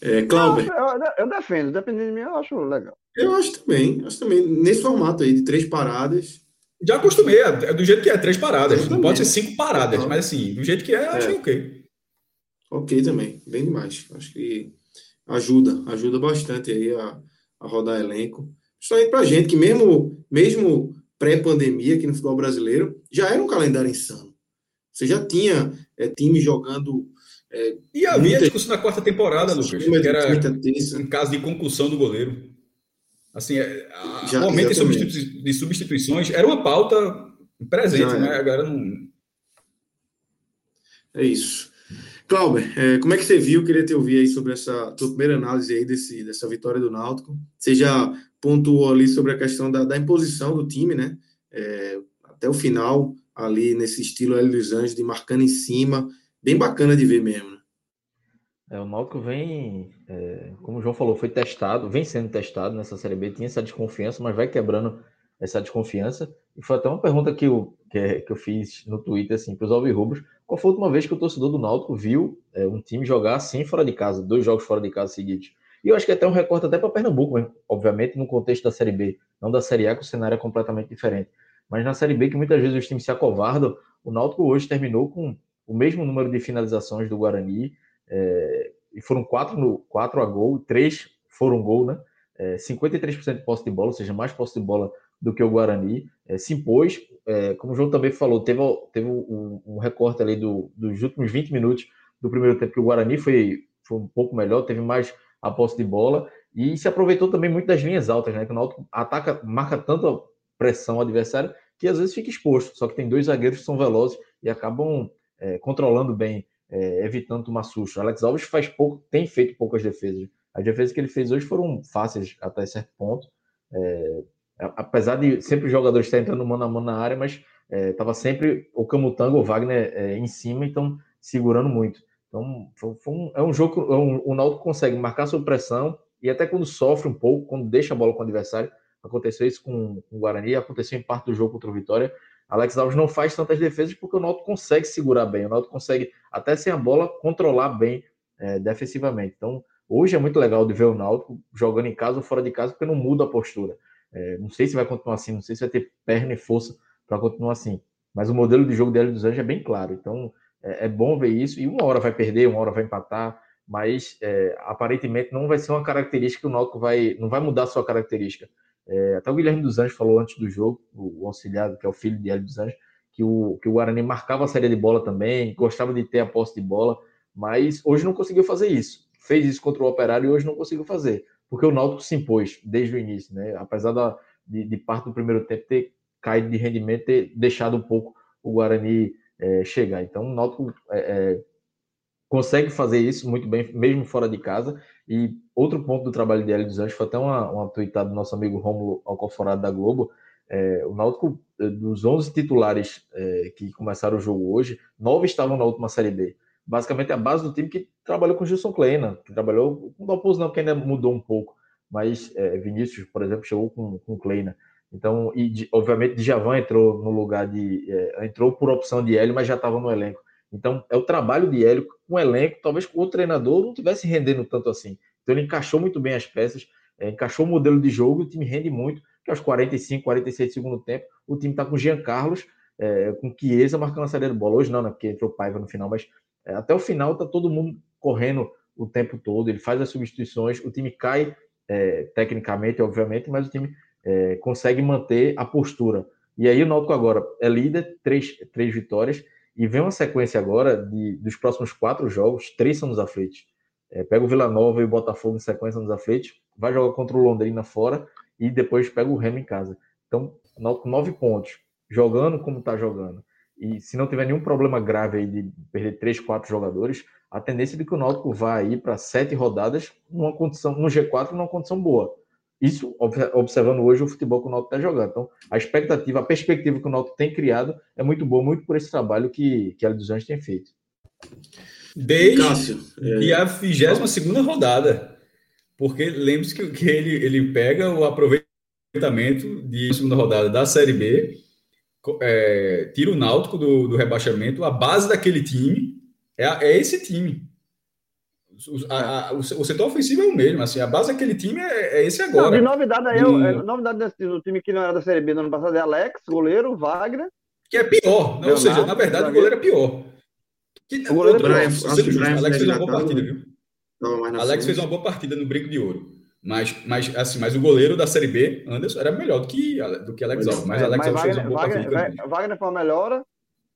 É, Cláudio. Eu, eu, defendo, dependendo de mim, eu acho legal. Eu acho também, acho também, nesse formato aí de três paradas. Já acostumei, é do jeito que é, três paradas. Não pode ser cinco paradas, mas assim, do jeito que é, acho é. ok. Ok também, bem demais. Acho que ajuda, ajuda bastante aí a, a rodar elenco. Principalmente pra gente, que mesmo, mesmo pré-pandemia aqui no futebol brasileiro, já era um calendário insano. Você já tinha é, time jogando. É, e havia muita... discussão na quarta temporada, Lucas, que era em caso de concussão do goleiro. Assim, é, Já, o aumento de substituições era uma pauta presente, né? Agora não. É isso. Clauber, é, como é que você viu? Queria te ouvir aí sobre essa tua primeira análise aí desse, dessa vitória do Náutico. Você já pontuou ali sobre a questão da, da imposição do time, né? É, até o final, ali nesse estilo Hélio dos Anjos, de marcando em cima. Bem bacana de ver mesmo. Né? É, o Náutico vem, é, como o João falou, foi testado, vem sendo testado nessa Série B, tinha essa desconfiança, mas vai quebrando essa desconfiança. E foi até uma pergunta que eu, que, que eu fiz no Twitter, assim, para os alvirrubros, qual foi a última vez que o torcedor do Náutico viu é, um time jogar assim fora de casa, dois jogos fora de casa seguidos? E eu acho que é até um recorte até para Pernambuco, mas, obviamente no contexto da Série B, não da Série A, que o cenário é completamente diferente. Mas na Série B, que muitas vezes os times se acovardam, o Náutico hoje terminou com o mesmo número de finalizações do Guarani, é, e foram quatro, no, quatro a gol, três foram gol, né? É, 53% de posse de bola, ou seja, mais posse de bola do que o Guarani. É, se impôs, é, como o João também falou, teve, teve um, um recorte ali do, dos últimos 20 minutos do primeiro tempo, que o Guarani foi, foi um pouco melhor, teve mais a posse de bola e se aproveitou também muito das linhas altas, né? Que o Náutico ataca, marca tanto pressão ao adversário que às vezes fica exposto. Só que tem dois zagueiros que são velozes e acabam é, controlando bem é, evitando tomar susto. Alex Alves faz pouco, tem feito poucas defesas. As defesas que ele fez hoje foram fáceis até certo ponto. É, apesar de sempre os jogadores estarem entrando mano a mano na área, mas estava é, sempre o Camutanga, o Wagner é, em cima, então segurando muito. Então foi, foi um, é um jogo é um, o Naldo consegue marcar sob pressão e até quando sofre um pouco, quando deixa a bola com o adversário, aconteceu isso com, com o Guarani, aconteceu em parte do jogo contra o Vitória, Alex Alves não faz tantas defesas porque o Náutico consegue segurar bem, o Náutico consegue, até sem a bola, controlar bem é, defensivamente. Então, hoje é muito legal de ver o Náutico jogando em casa ou fora de casa, porque não muda a postura. É, não sei se vai continuar assim, não sei se vai ter perna e força para continuar assim. Mas o modelo de jogo dele dos Anjos é bem claro. Então, é, é, bom ver isso. E uma hora vai perder, uma hora vai empatar, mas é, aparentemente não vai ser uma característica que o Náutico vai, não vai mudar sua característica. É, até o Guilherme dos Anjos falou antes do jogo, o, auxiliar, que é o filho de Hélio dos Anjos, que o, que o Guarani marcava a série de bola também, gostava de ter a posse de bola, mas hoje não conseguiu fazer isso. Fez isso contra o Operário e hoje não conseguiu fazer, porque o Náutico se impôs desde o início, né? Apesar da, de, de parte do primeiro tempo ter caído de rendimento, ter deixado um pouco o Guarani é, chegar. Então, o Náutico é, é, consegue fazer isso muito bem, mesmo fora de casa, e outro ponto do trabalho de Hélio dos Anjos foi até uma, uma tweetada do nosso amigo Rômulo Alcoforado da Globo. É, o Náutico, é, dos 11 titulares é, que começaram o jogo hoje, nove estavam na última Série B. Basicamente, a base do time que trabalhou com Gilson Kleina, que trabalhou com o Dalpozo não, que ainda mudou um pouco, mas é, Vinícius, por exemplo, chegou com, com Kleina. Então, e de, obviamente, Djavan entrou no lugar de. É, entrou por opção de Hélio, mas já estava no elenco. Então, é o trabalho de Hélio com o elenco, talvez com o treinador não tivesse rendendo tanto assim. Então, ele encaixou muito bem as peças, é, encaixou o modelo de jogo, o time rende muito, que aos 45, 46 de segundo tempo, o time está com Jean Carlos, é, com Chiesa marcando a saída de bola. Hoje não, né, porque entrou Paiva no final, mas até o final tá todo mundo correndo o tempo todo, ele faz as substituições, o time cai é, tecnicamente, obviamente, mas o time é, consegue manter a postura. E aí o Náutico agora é líder, três, três vitórias, e vem uma sequência agora de, dos próximos quatro jogos, três são nos aflitos. É, pega o Vila Nova e o Botafogo em sequência nos aflitos, vai jogar contra o Londrina fora e depois pega o Remo em casa. Então, com nove pontos, jogando como está jogando, e se não tiver nenhum problema grave aí de perder três, quatro jogadores, a tendência é de que o Náutico vá aí para sete rodadas numa condição, no G4 numa condição boa. Isso observando hoje o futebol que o Náutico está jogando. Então, a expectativa, a perspectiva que o Náutico tem criado é muito boa, muito por esse trabalho que, que a dos Anjos tem feito. Desde Cássio, é... a 22 segunda rodada. Porque lembre-se que, que ele, ele pega o aproveitamento de segunda rodada da Série B, é, tira o Náutico do, do rebaixamento, a base daquele time é, é esse time. a, a, o, setor ofensivo é o mesmo, assim, a base daquele time é, é esse agora. Não, de novidade aí, do... é, novidade desse, do time que não era da Série B no ano passado é Alex, goleiro, Wagner. Que é pior, né? ou seja, na verdade o goleiro é pior. Que, o goleiro é pior. Alex fez uma boa partida, viu? Alex fez uma boa partida no Brinco de Ouro. Mas, mas, assim, mas o goleiro da Série B, Anderson, era melhor do que, do que Alex Alves. Mas é, Alex Alves fez uma boa Wagner, partida. Wagner foi uma melhora.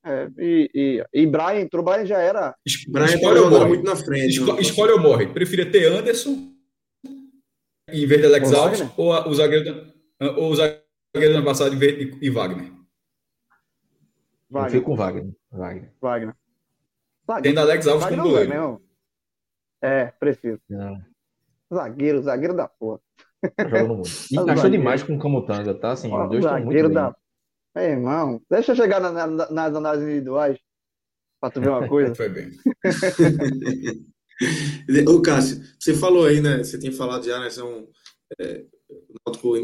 É, e, e, e Brian entrou, Brian já era. Brian escolhe ou morre. muito na frente. Esco, né? escolhe ou morre. Preferia ter Anderson em vez de Alex Alves ou o zagueiro, ou o zagueiro do ano passado e Wagner? Wagner. Eu fico com Wagner. Wagner. Wagner. Wagner. Tendo Alex Alves Wagner como goleiro. É, prefiro. Não. Zagueiro, zagueiro da porra. Joga no mundo. E achou demais com o Camutanga, tá? Assim, os dois estão muito da... Bem. irmão, deixa eu chegar na, na, nas análises individuais para tu ver uma coisa. Foi bem. Ô, Cássio, você falou aí, né? Você tinha falado já, né? São, é,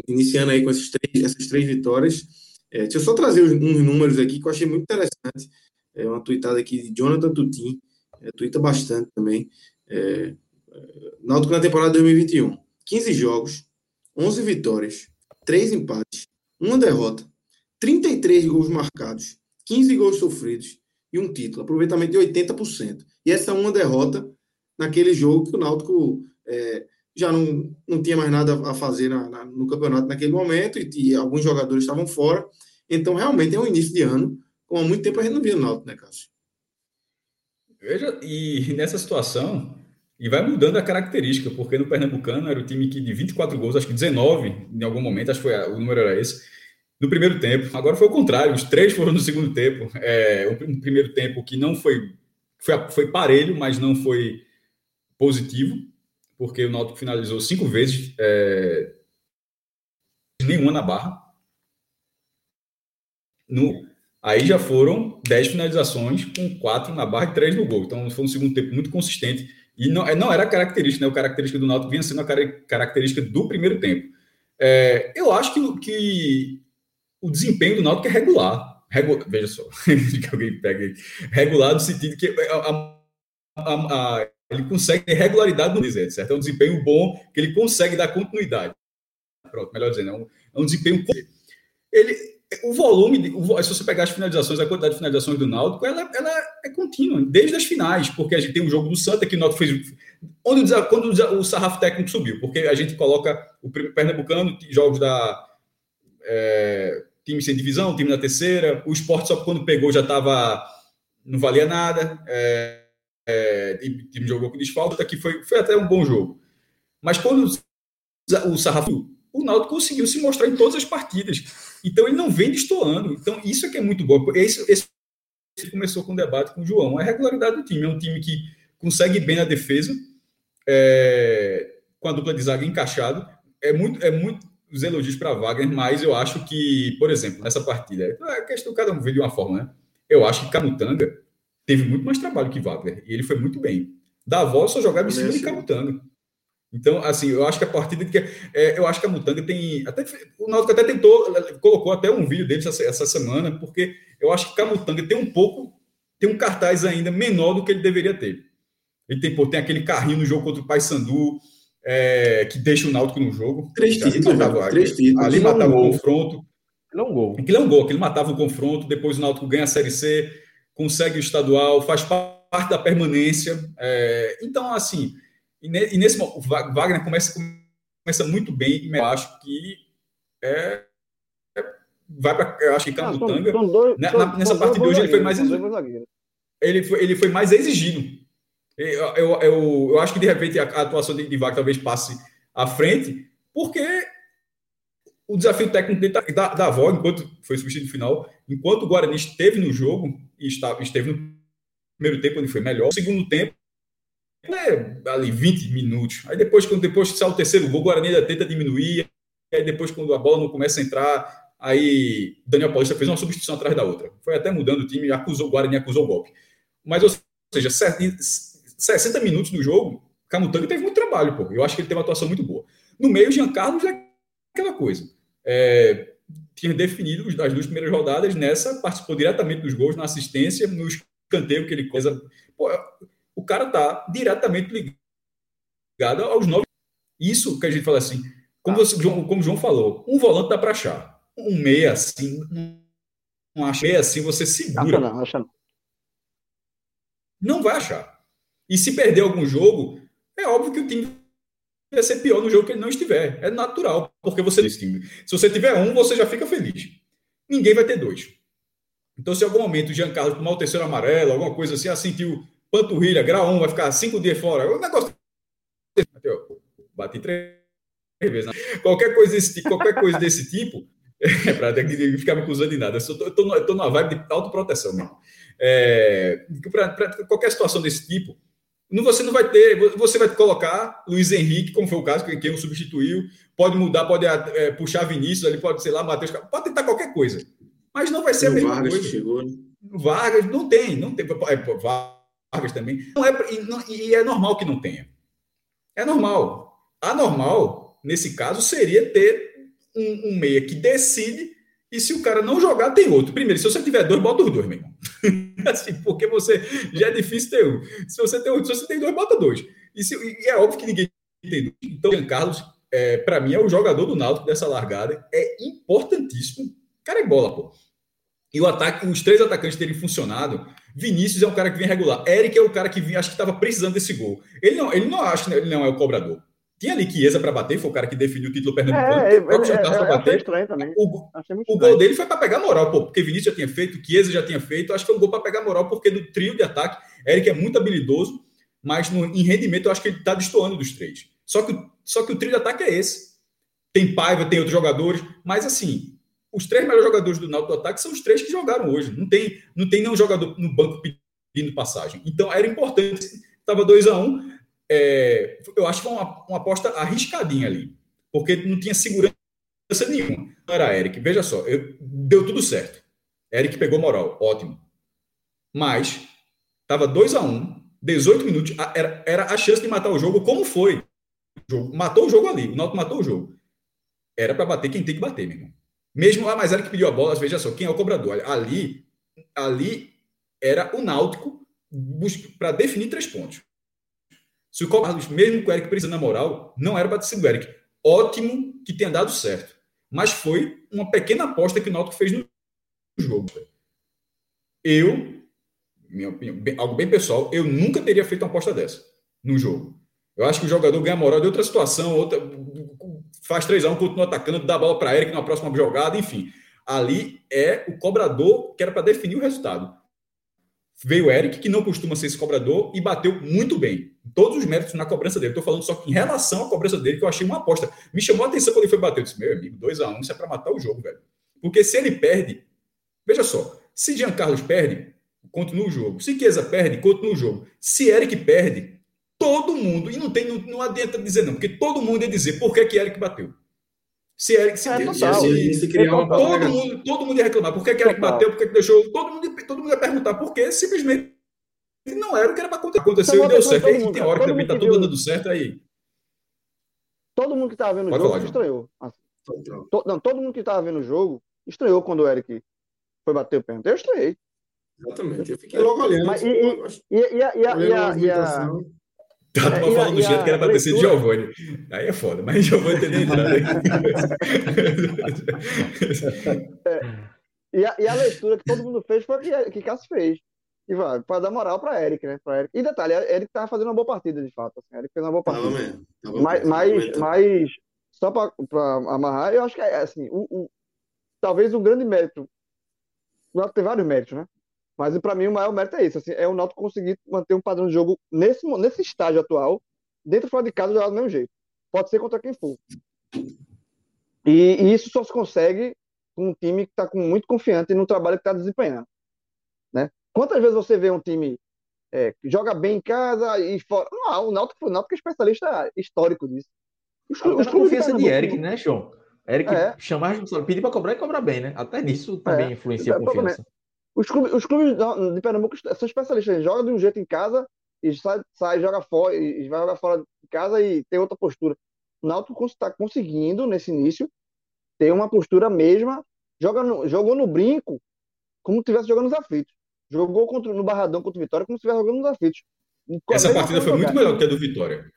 iniciando aí com esses três, essas três vitórias. É, deixa eu só trazer uns números aqui que eu achei muito interessante. É uma tweetada aqui de Jonathan Tutin, é, tuita bastante também. É, Náutico na temporada 2021. 15 jogos, 11 vitórias, 3 empates, 1 derrota, 33 gols marcados, 15 gols sofridos e um título. Aproveitamento de 80%. E essa uma derrota naquele jogo que o Náutico é, já não, não tinha mais nada a fazer na, na, no campeonato naquele momento e, e, alguns jogadores estavam fora. Então, realmente, é um início de ano, como há muito tempo a gente não via o Náutico, né, Cássio? Veja, e nessa situação, e vai mudando a característica, porque no Pernambucano era o time que de 24 gols, acho que 19 em algum momento, acho que foi, o número era esse, no primeiro tempo. Agora foi o contrário, os três foram no segundo tempo. É, um primeiro tempo que não foi, foi, foi parelho, mas não foi positivo, porque o Náutico finalizou cinco vezes, é, nenhuma na barra. No, aí já foram dez finalizações, com quatro na barra e três no gol. Então foi um segundo tempo muito consistente e não, é, não era característica, né? A característica do Náutico vinha sendo a característica do primeiro tempo. É, eu acho que, que o desempenho do Náutico é regular. Regu, veja só, que alguém pega aí. Regular no sentido que a, a, a, ele consegue ter regularidade no dizer, certo? É um desempenho bom que ele consegue dar continuidade. Pronto, melhor dizendo, é um, é um desempenho. Ele, o volume, o, se você pegar as finalizações, a quantidade de finalizações do Náutico, ela, ela é contínua, desde as finais, porque a gente tem um jogo do Santa que o Náutico fez. Onde, quando o sarrafo técnico subiu, porque a gente coloca o Pernambucano, jogos da. É, time sem divisão, time na terceira, o esporte só quando pegou já estava. não valia nada, é, é, time jogou com desfalque, que foi, foi até um bom jogo. Mas quando o sarrafo o Náutico conseguiu se mostrar em todas as partidas. Então ele não vem destoando. Então isso é que é muito bom. Esse, esse começou com o debate com o João. A regularidade do time é um time que consegue bem na defesa, é, com a dupla de zaga encaixado. É muito, é muito os elogios para Wagner, mas eu acho que, por exemplo, nessa partida, é questão cada um vê de uma forma, né? Eu acho que Camutanga teve muito mais trabalho que Wagner e ele foi muito bem. Davó só jogava em cima de Camutanga. Então, assim, eu acho que a partida que é, eu acho que a Mutanga tem até o Náutico até tentou colocou até um vídeo deles essa, essa semana, porque eu acho que a Camutanga tem um pouco tem um cartaz ainda menor do que ele deveria ter. Ele tem, pô, tem aquele carrinho no jogo contra o Paysandu é, que deixa o Náutico no jogo. Três títulos, matava, três títulos. Ali matava o confronto. Aquilo é um gol. Aquilo é um gol, aquele matava o confronto, depois o Náutico ganha a Série C, consegue o estadual, faz parte da permanência. É, então, assim, e, ne, e nesse o Wagner começa, começa muito bem, eu acho que é, é vai para eu acho que Camutanga. né, na, nessa parte de hoje ele foi mais ele foi, ele foi mais exigido. Eu, eu, eu, eu acho que de repente a, a atuação de, de Wagner talvez passe à frente, porque o desafio técnico dele tá, da, da avó, enquanto foi substituído no final, enquanto o Guarani esteve no jogo e estava, esteve no primeiro tempo, onde foi melhor, no segundo tempo, é, ali 20 minutos. Aí depois, quando depois sai o terceiro gol, o Guarani ainda tenta diminuir. Aí depois, quando a bola não começa a entrar, aí Daniel Paulista fez uma substituição atrás da outra. Foi até mudando o time, acusou o Guarani, acusou o golpe. Mas, ou seja, 60 minutos do jogo, Camutanga teve muito trabalho, pô. Eu acho que ele teve uma atuação muito boa. No meio, Jean Carlos é aquela coisa. É, tinha definido as duas primeiras rodadas nessa, participou diretamente dos gols, na assistência, no escanteio que ele coisa. Pô, cara está diretamente ligado aos nove. Isso que a gente fala assim, como, você, como o João falou, um volante dá para achar. Um meia assim, um acha meia assim, você segura. Não, acha não. não vai achar. E se perder algum jogo, é óbvio que o time vai ser pior no jogo que ele não estiver. É natural, porque você Se você tiver um, você já fica feliz. Ninguém vai ter dois. Então, se em algum momento o Giancarlo tomar o terceiro amarelo, alguma coisa assim, ah, sentiu panturrilha, grau 1, vai ficar cinco dias fora, o negócio. Bati três vezes. Né? Qualquer coisa desse tipo, qualquer coisa desse tipo é para ficar me acusando de nada. Eu estou numa vibe de autoproteção mesmo. É, para qualquer situação desse tipo, não, você não vai ter, você vai colocar Luiz Henrique, como foi o caso, quem o substituiu, pode mudar, pode é, puxar Vinícius, ali pode, sei lá, Matheus, pode tentar qualquer coisa. Mas não vai ser no a mesma Vargas coisa. Chegou, né? Vargas não tem, não tem. É, Vargas também. Não é, e, não, e é normal que não tenha. É normal. Anormal, nesse caso, seria ter um, um meia que decide e se o cara não jogar, tem outro. Primeiro, se você tiver dois, bota os dois, meu irmão. assim, porque você já é difícil ter um. Se você tem, se você tem dois, bota dois. E, se, e é óbvio que ninguém tem dois. Então, Carlos, é, para mim, é o jogador do Náutico dessa largada. É importantíssimo. Cara, é bola, pô. E o ataque, os três atacantes terem funcionado. Vinícius é um cara que vem regular. Eric é o cara que vinha, acho que estava precisando desse gol. Ele não, ele não acha, ele não é o cobrador. Tinha ali Chiesa para bater, foi o cara que definiu o título pernambucano. É, é, o próprio é, é, bater. Estranho também. O, o gol dele foi para pegar moral, pô, porque Vinícius já tinha feito, Chiesa já tinha feito. Acho que foi um gol para pegar moral, porque no trio de ataque, Eric é muito habilidoso, mas no, em rendimento eu acho que ele está destoando dos três. Só que, só que o trio de ataque é esse. Tem Paiva, tem outros jogadores, mas assim, os três melhores jogadores do Náutico ataque são os três que jogaram hoje. Não tem, não tem nenhum jogador no banco pedindo passagem. Então era importante. Estava 2 a 1 um, é, eu acho que foi uma, uma aposta arriscadinha ali, porque não tinha segurança nenhuma. Não era Eric. Veja só, eu, deu tudo certo. Eric pegou moral, ótimo. Mas estava 2 a 1 um, 18 minutos, era, era a chance de matar o jogo, como foi. Jogo, matou o jogo ali, o Náutico matou o jogo. Era para bater quem tem que bater, meu irmão. Mesmo, ah, mas era que pediu a bola, veja só, quem é o cobrador? Ali, ali era o Náutico para definir três pontos. Se o Carlos, mesmo com o Eric precisando na moral, não era para ter sido o Eric. Ótimo que tenha dado certo. Mas foi uma pequena aposta que o Náutico fez no jogo. Eu, minha opinião, algo bem pessoal, eu nunca teria feito uma aposta dessa no jogo. Eu acho que o jogador ganha moral de outra situação, outra, faz 3 a 1 continua atacando, dá a bola para Eric na próxima jogada, enfim. Ali é o cobrador que era para definir o resultado. Veio o Eric, que não costuma ser esse cobrador, e bateu muito bem. Todos os méritos na cobrança dele. Estou falando só que em relação à cobrança dele, que eu achei uma aposta. Me chamou a atenção quando ele foi bater. Eu disse, meu amigo, 2x1, um, isso é para matar o jogo, velho. Porque se ele perde, veja só, se Jean Carlos perde, continua o jogo. Se Chiesa perde, continua o jogo. Se Eric perde, todo mundo, e não, tem, não, não adianta dizer não, porque todo mundo ia dizer por que, que Eric bateu. Se Eric se, é, se, se, se criar uma todo mundo, todo mundo ia reclamar. Por que, que Eric bateu? Por que, que deixou? Todo mundo, todo mundo ia perguntar por quê? Simplesmente não era o que era para acontecer. Aconteceu e deu certo. Aí tem hora que também está tudo dando certo aí. Todo mundo que estava vendo o jogo falar, estranhou. Assim, to, não, todo mundo que estava vendo o jogo estranhou quando o Eric foi bater o pênalti. Eu estranhei. Exatamente. Eu fiquei logo olhando. Mas, e, e, e, e, a, e, a, e, a, e, a, Tá, é, falando do jeito que era para ter sido Giovanni. Aí é foda, mas Giovanni tem nem entrado é, e, a, e a leitura que todo mundo fez foi que, que Cássio fez. E vai, para dar moral para Eric, né? Pra Eric. E detalhe, Eric tava fazendo uma boa partida, de fato. Assim, Eric fez uma boa partida. Tava mesmo. Tava mas, mas, mas, só para amarrar, eu acho que é assim, o, o, talvez o grande mérito. Tem vários méritos, né? Mas para mim o maior mérito é isso, assim, é o Náutico conseguir manter um padrão de jogo nesse, nesse estágio atual, dentro e fora de casa, jogar do mesmo jeito. Pode ser contra quem for. E, e isso só se consegue com um time que está muito confiante no trabalho que está desempenhando. Né? Quantas vezes você vê um time é, que joga bem em casa e fora. Não, o Náutico, o Náutico é especialista histórico disso. Os, os confiança de, de Eric, né, João? Eric é. chamar, pedir para cobrar e cobrar bem, né? Até nisso também é. influencia a confiança. Os clubes, os clubes de Pernambuco são especialistas. Joga de um jeito em casa e sai, sai joga fora, e vai jogar fora de casa e tem outra postura. O Náutico está conseguindo, nesse início, ter uma postura mesma. Joga no, jogou no brinco como se estivesse jogando nos aflitos. Jogou contra, no Barradão contra o Vitória como se estivesse jogando nos aflitos. Essa partida foi muito melhor que a do Vitória.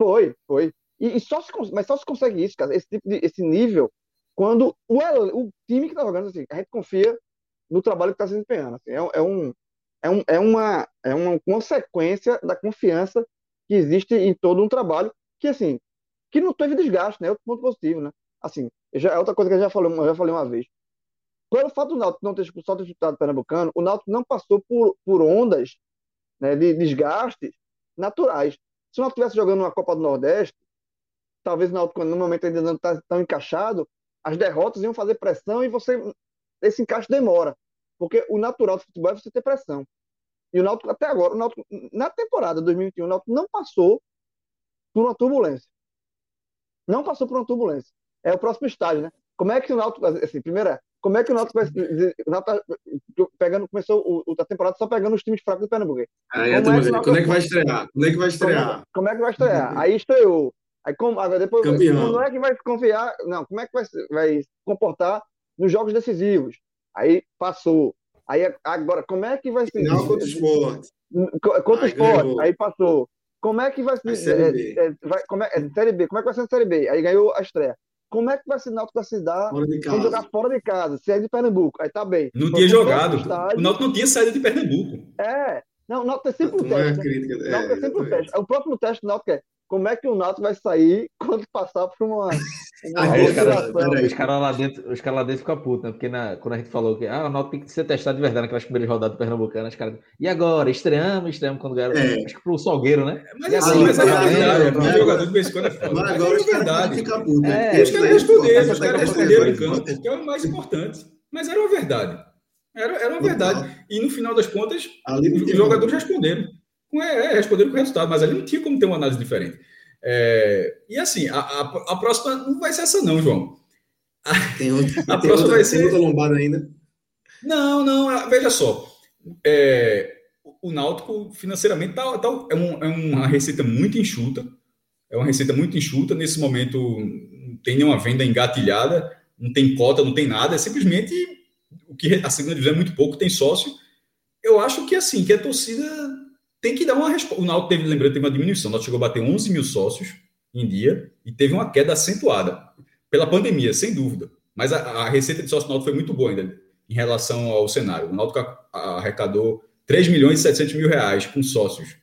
Foi, foi. E, e, só se, mas só se consegue isso, cara, esse tipo de, esse nível, quando o, o time que tá jogando, assim, a gente confia no trabalho que está se desempenhando. Assim, é, é, um, é, um, é, uma, é uma consequência da confiança que existe em todo um trabalho que, assim, que não teve desgaste, né? É outro ponto positivo, né? Assim, já, é outra coisa que eu já falei, eu já falei uma vez. Pelo fato do Náutico não ter expulsado o disputado pernambucano, o Náutico não passou por, por ondas né, de desgastes naturais. Se o Náutico estivesse jogando uma Copa do Nordeste, talvez o Náutico no momento ainda não está tão encaixado, as derrotas iam fazer pressão e você esse encaixe demora. Porque o natural do futebol é você ter pressão. E o Náutico, até agora, o Náutico, na temporada 2021, o Náutico não passou por uma turbulência. Não passou por uma turbulência. É o próximo estágio, né? Como é que o Náutico, assim, primeiro é, como é que o Náutico vai. O Náutico tá pegando, começou o, a temporada só pegando os times fracos do Pernambuco. Aí, como, é que quando é que vai estrear? Quando é que vai estrear? Como, como é que vai estrear? Aí estreou. Aí como, agora depois, Campeão. não é que vai confiar, não, como é que vai, vai se comportar nos jogos decisivos? Aí passou. Aí agora, como é que vai ser? Final contra o esporte. Contra o esporte, aí passou. Como é que vai ser? É, é, vai, como é, é, série B, como é que vai ser a Série B? Aí ganhou a estreia. Como é que vai ser o Náutico vai se dar quando jogar fora de casa? Se é de Pernambuco, aí tá bem. Não tinha jogado. Estádio, o Náutico não tinha saído de Pernambuco. É. Não, o Náutico é sempre o teste. É crítica, né? é, é sempre o teste. O próximo teste do Náutico é como é que o Náutico vai sair quando passar por uma. uma Aí os caras cara lá dentro, os caras lá dentro ficam putos, né? Porque na, quando a gente falou que ah, o Náutico tem que ser testado de verdade naquelas primeiras rodadas do Pernambucano, os caras. E agora? Estreamos, estreamos quando ganharam. É. Acho que pro Salgueiro, né? Mas assim, mas é verdade. O jogador de vez em quando é foda. Mas agora é verdade. Fica puto, né? É, os caras responderam, os caras responderam em campo, que é o mais importante. Mas era uma verdade. Era, era uma verdade. E no final das contas, os jogadores responderam. É, é, responderam com o resultado, mas ali não tinha como ter uma análise diferente. É, e assim, a, a, a, próxima não vai ser essa, não, João. A, tem outra, a tem próxima outra, vai ser. outra lombada ainda? Não, não, veja só. É, o Náutico financeiramente tá, tá, é, um, é, uma receita muito enxuta. É uma receita muito enxuta. Nesse momento, não tem nenhuma venda engatilhada, não tem cota, não tem nada. É simplesmente o que a segunda divisão é muito pouco, tem sócio. Eu acho que assim, que a torcida tem que dar uma resposta. O Náutico teve, lembrando, teve uma diminuição. O Náutico chegou a bater 11 mil sócios em dia e teve uma queda acentuada pela pandemia, sem dúvida. Mas a, a receita de sócio Náutico foi muito boa ainda em relação ao cenário. O Náutico arrecadou 3 milhões e 700 mil reais com sócios.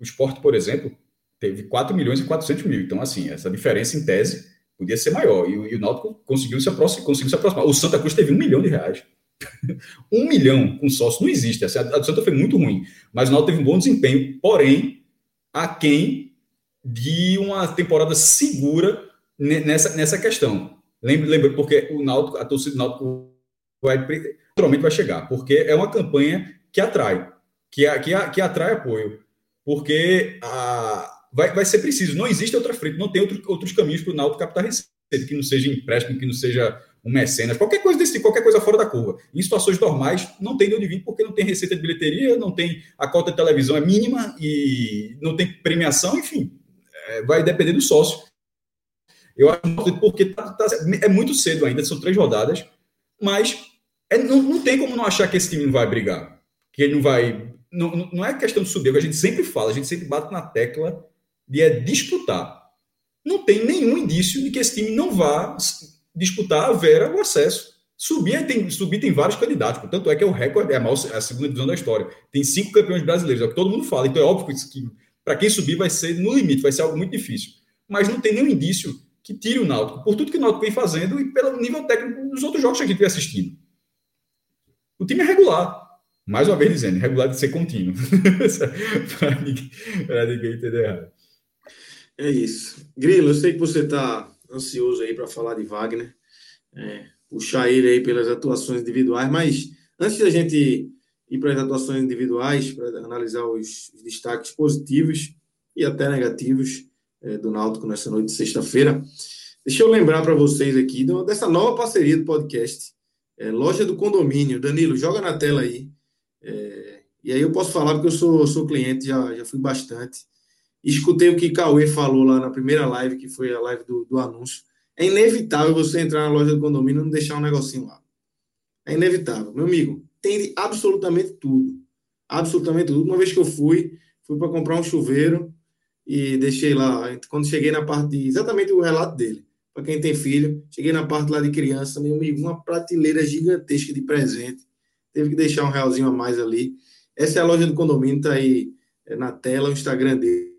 O esporte, por exemplo, teve 4 milhões e 400 mil. Então, assim, essa diferença em tese podia ser maior. E, e o Náutico conseguiu se, aproximar, conseguiu se aproximar. O Santa Cruz teve um milhão de reais. um milhão com sócio não existe. Essa, a do Santa foi muito ruim, mas o Náutico teve um bom desempenho, porém, a quem de uma temporada segura nessa, nessa questão. Lembre, lembre, porque o Náutico, a torcida do Náutico vai, naturalmente vai chegar, porque é uma campanha que atrai, que, que, que atrai apoio, porque a, vai, vai ser preciso. Não existe outra frente, não tem outro, outros caminhos para o Náutico captar receita, que não seja empréstimo, que não seja um mecenas, qualquer coisa desse tipo, qualquer coisa fora da curva. Em situações normais, não tem de onde vir, porque não tem receita de bilheteria, não tem a cota de televisão é mínima e não tem premiação, enfim, é, vai depender do sócio. Eu acho porque tá, tá, é muito cedo ainda, são três rodadas, mas é, não, não tem como não achar que esse time não vai brigar, que ele não vai. Não, não é questão de subir, é que a gente sempre fala, a gente sempre bate na tecla de é disputar. Não tem nenhum indício de que esse time não vá disputar a Vera o acesso. Subir tem, subir tem vários candidatos, portanto é que é o recorde, é a, maior, é a segunda divisão da história. Tem cinco campeões brasileiros, é o que todo mundo fala. Então é óbvio que, que para quem subir vai ser no limite, vai ser algo muito difícil. Mas não tem nenhum indício que tire o Náutico, por tudo que o Náutico vem fazendo e pelo nível técnico dos outros jogos que a gente vem assistindo. O time é regular. Mais uma vez dizendo, regular de ser contínuo. para ninguém, ninguém entender errado. É isso. Grilo, eu sei que você está ansioso aí para falar de Wagner, é, puxar ele aí pelas atuações individuais, mas antes da gente ir para as atuações individuais, para analisar os, destaques positivos e até negativos é, do Náutico nessa noite de sexta-feira, deixa eu lembrar para vocês aqui dessa nova parceria do podcast, é, Loja do Condomínio. Danilo, joga na tela aí. É, e aí eu posso falar porque eu sou, sou cliente, já, já fui bastante. Escutei o que Cauê falou lá na primeira live, que foi a live do, do anúncio. É inevitável você entrar na loja do condomínio e não deixar um negocinho lá. É inevitável. Meu amigo, tem absolutamente tudo. Absolutamente tudo. Uma vez que eu fui, fui para comprar um chuveiro e deixei lá. Quando cheguei na parte de exatamente o relato dele, para quem tem filho, cheguei na parte lá de criança, meu amigo, uma prateleira gigantesca de presente. Teve que deixar um realzinho a mais ali. Essa é a loja do condomínio, tá aí é, na tela, o Instagram deles.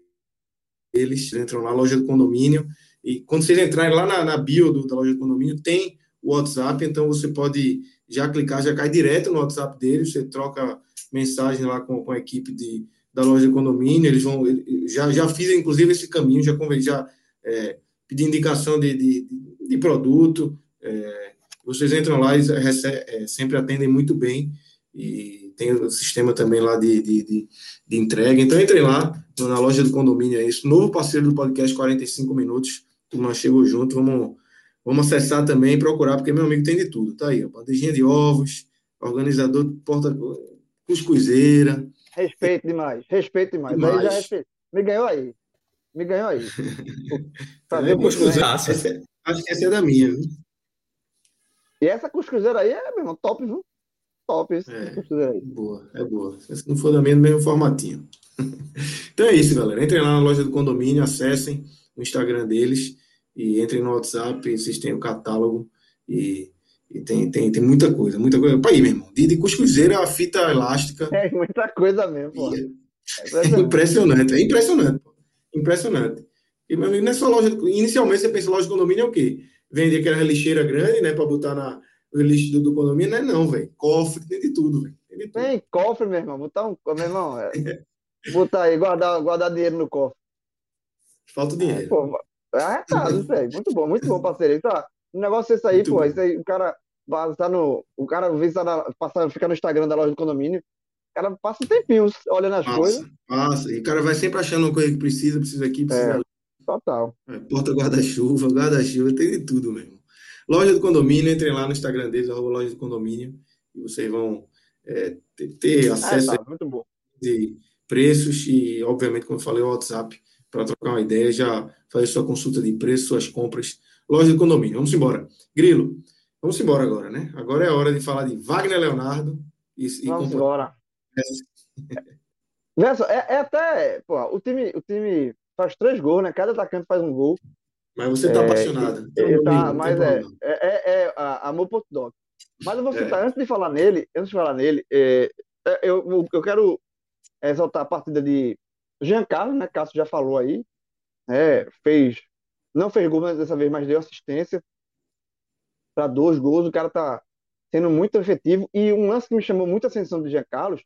Eles entram lá, loja do condomínio. E quando vocês entrarem lá na, na bio do, da loja do condomínio, tem o WhatsApp, então você pode já clicar, já cai direto no WhatsApp deles, você troca mensagem lá com, com a equipe de, da loja de condomínio, eles vão, já, já fiz inclusive esse caminho, já, já é, pedi indicação de, de, de produto, é, vocês entram lá e é, sempre atendem muito bem, e tem o sistema também lá de, de, de, de entrega, então entrem lá na loja do condomínio, é isso, novo parceiro do podcast 45 Minutos, turma chegou junto, vamos, vamos acessar também e procurar, porque meu amigo tem de tudo, tá aí, ó, bandejinha de ovos, organizador de porta cuscuzeira, Respeito demais, respeito demais. demais. Aí já respeito. Me ganhou aí. Me ganhou aí. Fazer é, cuscuzeira. Acho que essa é da minha, viu? E essa cuscuzeira aí é, meu irmão, top, viu? Top esse é. Boa, é boa. Se não for da minha, no mesmo formatinho. então é isso, galera. Entrem lá na loja do condomínio, acessem o Instagram deles e entrem no WhatsApp, vocês têm o catálogo e e tem, tem, tem muita coisa, muita coisa. Para ir, meu irmão. De, de cuscuzeira a fita elástica. É muita coisa mesmo, pô. É, é impressionante, é impressionante, pô. Impressionante. E, meu amigo, não é só loja. Inicialmente você pensa loja de condomínio é o quê? Vende aquela lixeira grande, né? Para botar na, no lixo do, do condomínio. Não é não, velho. Cofre, tem de tudo, velho. Tem, tem cofre, meu irmão. Botar um. Meu irmão, é... botar aí, guardar, guardar dinheiro no cofre. Falta dinheiro. É, pô, é, tá, velho. Muito bom, muito bom, parceiro. Tá. O negócio é isso aí, Muito pô. Isso aí, o cara tá no. O cara, vezes, tá passa, fica no Instagram da loja do condomínio. O cara passa um tempinho olhando as passa, coisas. Passa. E o cara vai sempre achando uma coisa que precisa, precisa aqui, precisa é, Total. É, porta guarda-chuva, guarda-chuva, tem de tudo mesmo. Loja do condomínio, entrem lá no Instagram deles, arroba loja do condomínio, e vocês vão é, ter, ter, é, acesso é, tá, bom. de preços e, obviamente, como eu falei, o WhatsApp para trocar uma ideia, já fazer sua consulta de preço, suas compras loja de condomínio. Vamos embora. Grilo, vamos embora agora, né? Agora é a hora de falar de Wagner Leonardo. E, e vamos embora. Verso, é, é, até. Pô, o, time, o time faz três gols, né? Cada atacante faz um gol. Mas você está é, apaixonado. Então, tá, mas é, é, é, é amor por dog. Mas eu vou é. citar, antes de falar nele, antes de falar nele, é, eu, eu quero exaltar a partida de Giancarlo, né? Cássio já falou aí. É, fez não fez gol dessa vez, mas deu assistência para dois gols. O cara tá sendo muito efetivo. E um lance que me chamou muita atenção do Jean Carlos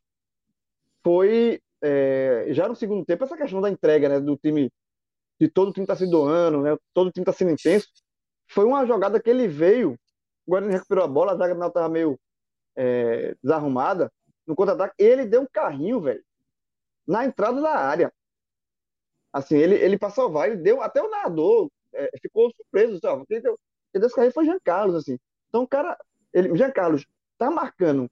foi é, já no segundo tempo essa questão da entrega, né, do time, de todo o time tá se doando, né, todo o time tá sendo intenso. Foi uma jogada que ele veio, o Guarani recuperou a bola, a zaga não tava meio é, desarrumada. No contra-ataque, ele deu um carrinho, velho, na entrada da área. Assim, ele, ele passou vai, ele deu até o nadador é, ficou surpreso, sabe? Quem deu, quem deu esse carrinho foi Jean Carlos, assim. Então o cara, ele, o Jean Carlos tá marcando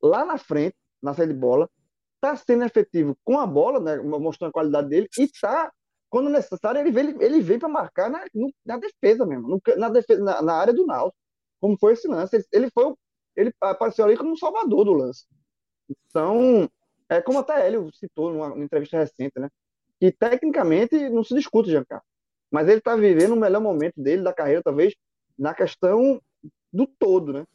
lá na frente, na saída de bola, tá sendo efetivo com a bola, né, mostrando a qualidade dele, e tá, quando necessário, ele vem, ele vem para marcar na, na defesa mesmo, no, na, defesa, na, na, área do Náutico, como foi esse lance. Ele, ele, foi, ele apareceu ali como um salvador do lance. Então, é como até ele citou numa, numa entrevista recente, né? E tecnicamente não se discute, Jean Carlos mas ele está vivendo o melhor momento dele, da carreira, talvez, na questão do todo, né?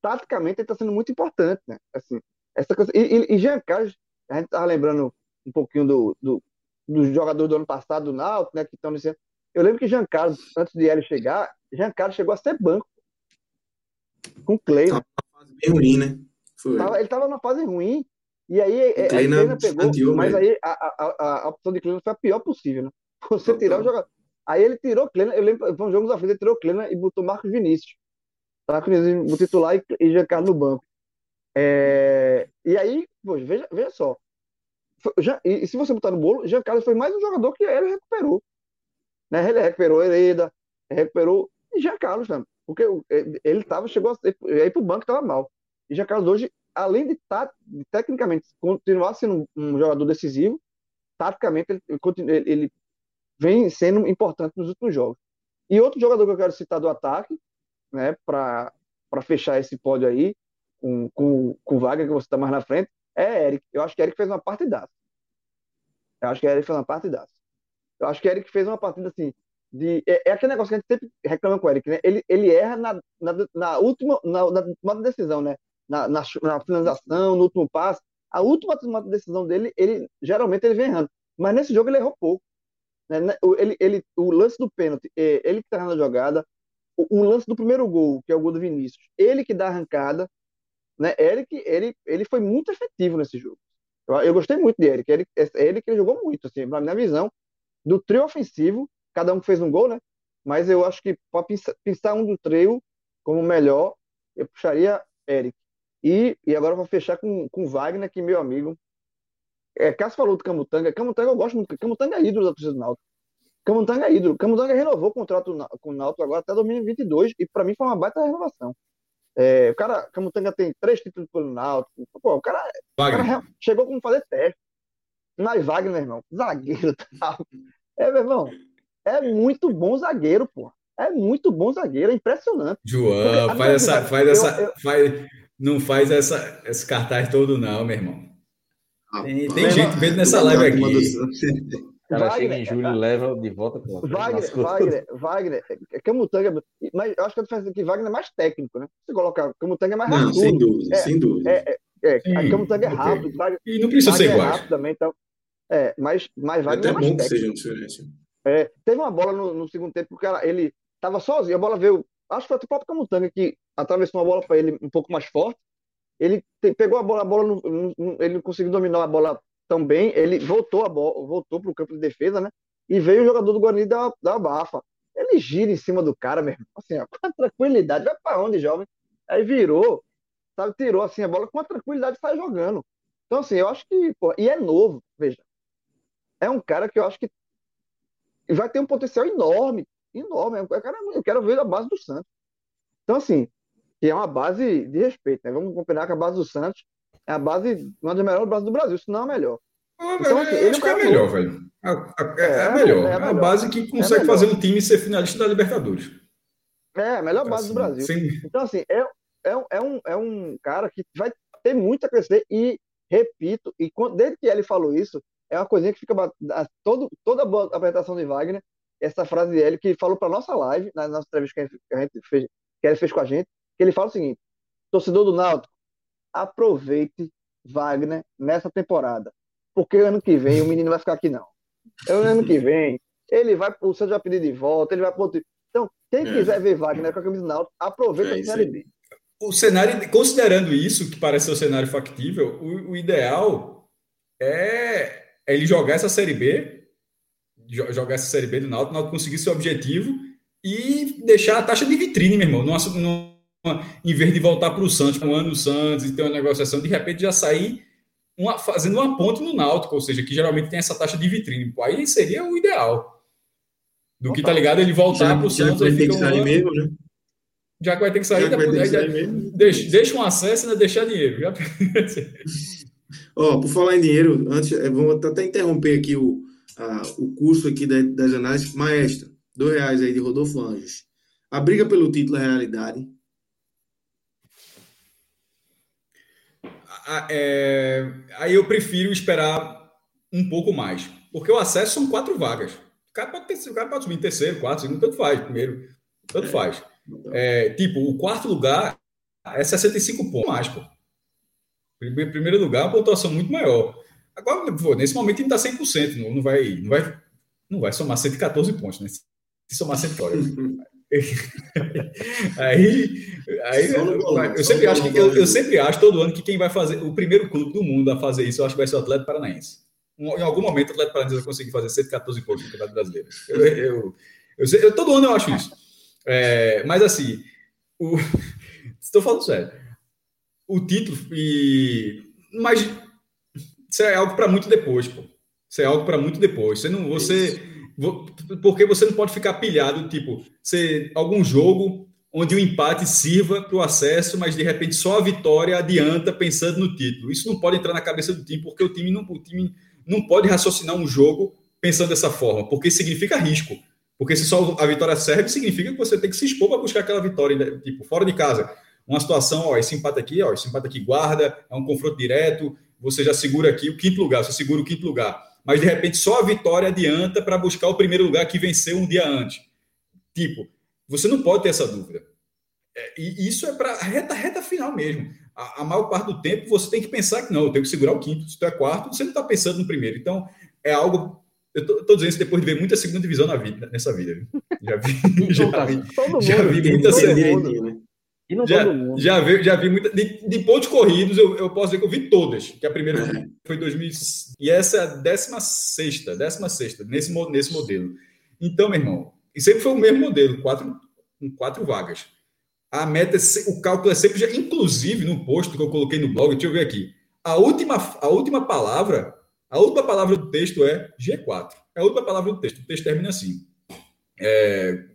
Taticamente, ele está sendo muito importante, né? Assim, essa coisa... E, e, Jean Carlos, a gente estava lembrando um pouquinho do, do, do jogador do ano passado, do Náutico, né? Que estão dizendo... Eu lembro que Jean Carlos, antes de ele chegar, Jean Carlos chegou a ser banco com o Clay. Né? fase bem ruim, né? Foi. ele estava numa fase ruim, e aí a Kleina pegou, mas aí a, a, a, opção de Kleina foi a pior possível, né? Você tirar o jogador. Aí ele tirou Clena, eu lembro, foi um jogo da frente, ele tirou Clena e botou Marcos Vinícius. Marcos Vinícius, o titular e, e Jean Carlos no banco. É, e aí, poxa, veja, veja só. Já, e, e, se você botar no bolo, Jean Carlos foi mais um jogador que ele recuperou. Né? Ele recuperou Hereda, recuperou e Jean Carlos também. Porque ele tava, chegou a ir para o banco estava mal. E Jean Carlos hoje, além de, tá, tecnicamente continuar sendo um, um jogador decisivo, taticamente ele, ele, ele vem sendo importante nos últimos jogos. E outro jogador que eu quero citar do ataque, né, para fechar esse pódio aí, com, com, o Wagner, que você está mais na frente, é Eric. Eu acho que Eric fez uma partidaça. Eu acho que Eric fez uma partidaça. Eu acho que Eric fez uma partida assim. De, é, é aquele negócio que a gente sempre reclama com o Eric, né? Ele, ele erra na, na, na última na, na, decisão, né? Na, na, na finalização, no último passe. A última decisão dele, ele geralmente ele vem errando. Mas nesse jogo ele errou pouco. Né ele, ele, o lance do pênalti, é, ele que tá na jogada. O, o, lance do primeiro gol, que é o gol do Vinícius, ele que dá a arrancada. Né? Eric, ele, ele foi muito efetivo nesse jogo. Eu, eu gostei muito de Eric. É ele que jogou muito, assim, na minha visão, do trio ofensivo, cada um fez um gol, né? Mas eu acho que para pensar um do trio como melhor, eu puxaria Eric. E, e agora eu vou fechar com, com Wagner, que meu amigo. É, Cássio falou do Camutanga. Camutanga eu gosto muito. Camutanga é ídolo da torcida do Náutico. Camutanga é ídolo. Camutanga renovou o contrato com o Náutico agora até 2022 e para mim foi uma baita renovação. É, o cara, Camutanga tem três títulos pelo Náutico. Pô, o cara, o cara chegou com fazer teste. Mas Wagner, meu irmão, zagueiro tal. É, meu irmão, é muito bom zagueiro, pô. É muito bom zagueiro, é impressionante. João, Porque, faz essa, faz eu, essa, eu, faz, não faz essa, esse cartaz todo não, meu irmão. Tem, tem gente vendo nessa live aqui. Cara, Wagner, chega em julho e leva de volta com Wagner, Wagner, Wagner, Camutanga, mas eu acho que a diferença é que Wagner é mais técnico, né? Você colocar Camutanga é mais rápido. Não, sem dúvida, é, sem dúvida. É, é, é a Camutanga é rápido. Okay. Wagner, e não precisa Wagner ser igual. É rápido também, então, é, mas, mas Wagner é, é bom que seja diferente. É, teve uma bola no, no segundo tempo que ele estava sozinho, a bola veio, acho que foi o próprio Camutanga que atravessou uma bola para ele um pouco mais forte. Ele te, pegou a bola, a bola no, no, ele não conseguiu dominar a bola tão bem, ele voltou a bola, voltou para o campo de defesa, né? E veio o jogador do Guarani da, da Bafa. Ele gira em cima do cara, mesmo, assim, ó, com tranquilidade, vai para onde, jovem? Aí virou, sabe, tirou assim a bola com a tranquilidade e sai jogando. Então, assim, eu acho que, e é novo, veja. É um cara que eu acho que vai ter um potencial enorme, enorme. É cara, eu quero ver a base do Santos. Então, assim, que é uma base de respeito, né? Vamos combinar que a base do Santos é a base, uma das melhores bases do Brasil, se não a melhor. Ah, então, assim, ele acho que é, é melhor, velho. É, é, é, a melhor. É a, a base que consegue fazer um time ser finalista da Libertadores. É, a melhor base assim, do Brasil. Sim. Então, assim, é, é, é, um, é um cara que vai ter muito a crescer e, repito, e desde que ele falou isso, é uma coisinha que fica todo, toda a apresentação de Wagner, essa frase dele que falou para nossa live, na nossa entrevista que a gente fez, que ele fez com a gente, que ele fala o seguinte: torcedor do Náutico, aproveite Wagner nessa temporada, porque ano que vem o menino vai ficar aqui não. É ano que vem ele vai, o Santos vai pedir de volta, ele vai pro outro. Então, quem é. quiser ver Wagner com a camisa do Náutico, aproveita é a Série B. O cenário, considerando isso, que parece ser o cenário factível, o, o ideal é é ele jogar essa Série B, jogar essa Série B do Náutico, o Náutico conseguir seu objetivo e deixar a taxa de vitrine, meu irmão. Não, em vez de voltar para o Santos, um ano Santos e ter uma negociação, de repente já sair uma, fazendo uma ponte no Náutico, ou seja, que geralmente tem essa taxa de vitrine. Aí seria o ideal. Do que tá ligado ele voltar para o Santos. Já vai ter que sair um mesmo, né? Já que vai ter que sair, já vai ter que sair mesmo. Deixa, deixa um acesso e ainda deixar dinheiro. Já... Ó, por falar em dinheiro, antes, é, vamos até interromper aqui o, a, o curso aqui das análises. Maestra, dois reais aí de Rodolfo Anjos. A briga pelo título é realidade? É, aí eu prefiro esperar um pouco mais, porque o acesso são quatro vagas. O cara pode, ter, o cara pode subir em terceiro, quarto, segundo, tanto faz, primeiro, tanto é. faz. É, tipo, o quarto lugar é 65 pontos mais, pô. Primeiro lugar, uma pontuação muito maior. Agora, pô, nesse momento, ele está 100%, não, não, vai, não, vai, não vai somar 114 pontos, né? Se somar 114. aí, aí eu, sempre acho que eu, eu, sempre acho todo ano que quem vai fazer o primeiro clube do mundo a fazer isso, eu acho que vai ser o Atlético Paranaense. Em algum momento o Atlético Paranaense vai conseguir fazer 114 pontos no Campeonato Brasileiro. Eu, eu, eu, eu, todo ano eu acho isso. É, mas assim, o... estou falando sério o título e mas isso é algo para muito depois, pô. Isso é algo para muito depois. Você não você porque você não pode ficar pilhado, tipo, ser algum jogo onde o empate sirva para o acesso, mas de repente só a vitória adianta pensando no título. Isso não pode entrar na cabeça do time, porque o time não, o time não pode raciocinar um jogo pensando dessa forma, porque significa risco. Porque se só a vitória serve, significa que você tem que se expor para buscar aquela vitória, tipo, fora de casa uma situação, ó, esse empate aqui, ó, esse empate aqui guarda, é um confronto direto, você já segura aqui o quinto lugar, você segura o quinto lugar. Mas de repente só a vitória adianta para buscar o primeiro lugar que venceu um dia antes. Tipo, você não pode ter essa dúvida. É, e isso é para reta, reta final mesmo. A, a, maior parte do tempo você tem que pensar que não, eu tenho que segurar o quinto. Se tu é quarto, você não está pensando no primeiro. Então, é algo. Eu estou dizendo isso depois de ver muita segunda divisão na vida, nessa vida. Já vi, já vi, já vi muita série. E não já, todo mundo. Já vi, já vi muita. De, de pontos corridos, eu, eu posso dizer que eu vi todas. Que a primeira é. foi 2000. E essa é a 16, 16 nesse, nesse modelo. Então, meu irmão, e sempre foi o mesmo modelo, quatro, com quatro vagas. A meta, é o cálculo é sempre, já, inclusive no post que eu coloquei no blog, deixa eu ver aqui. A última, a última palavra, a última palavra do texto é G4. É a última palavra do texto. O texto termina assim. É,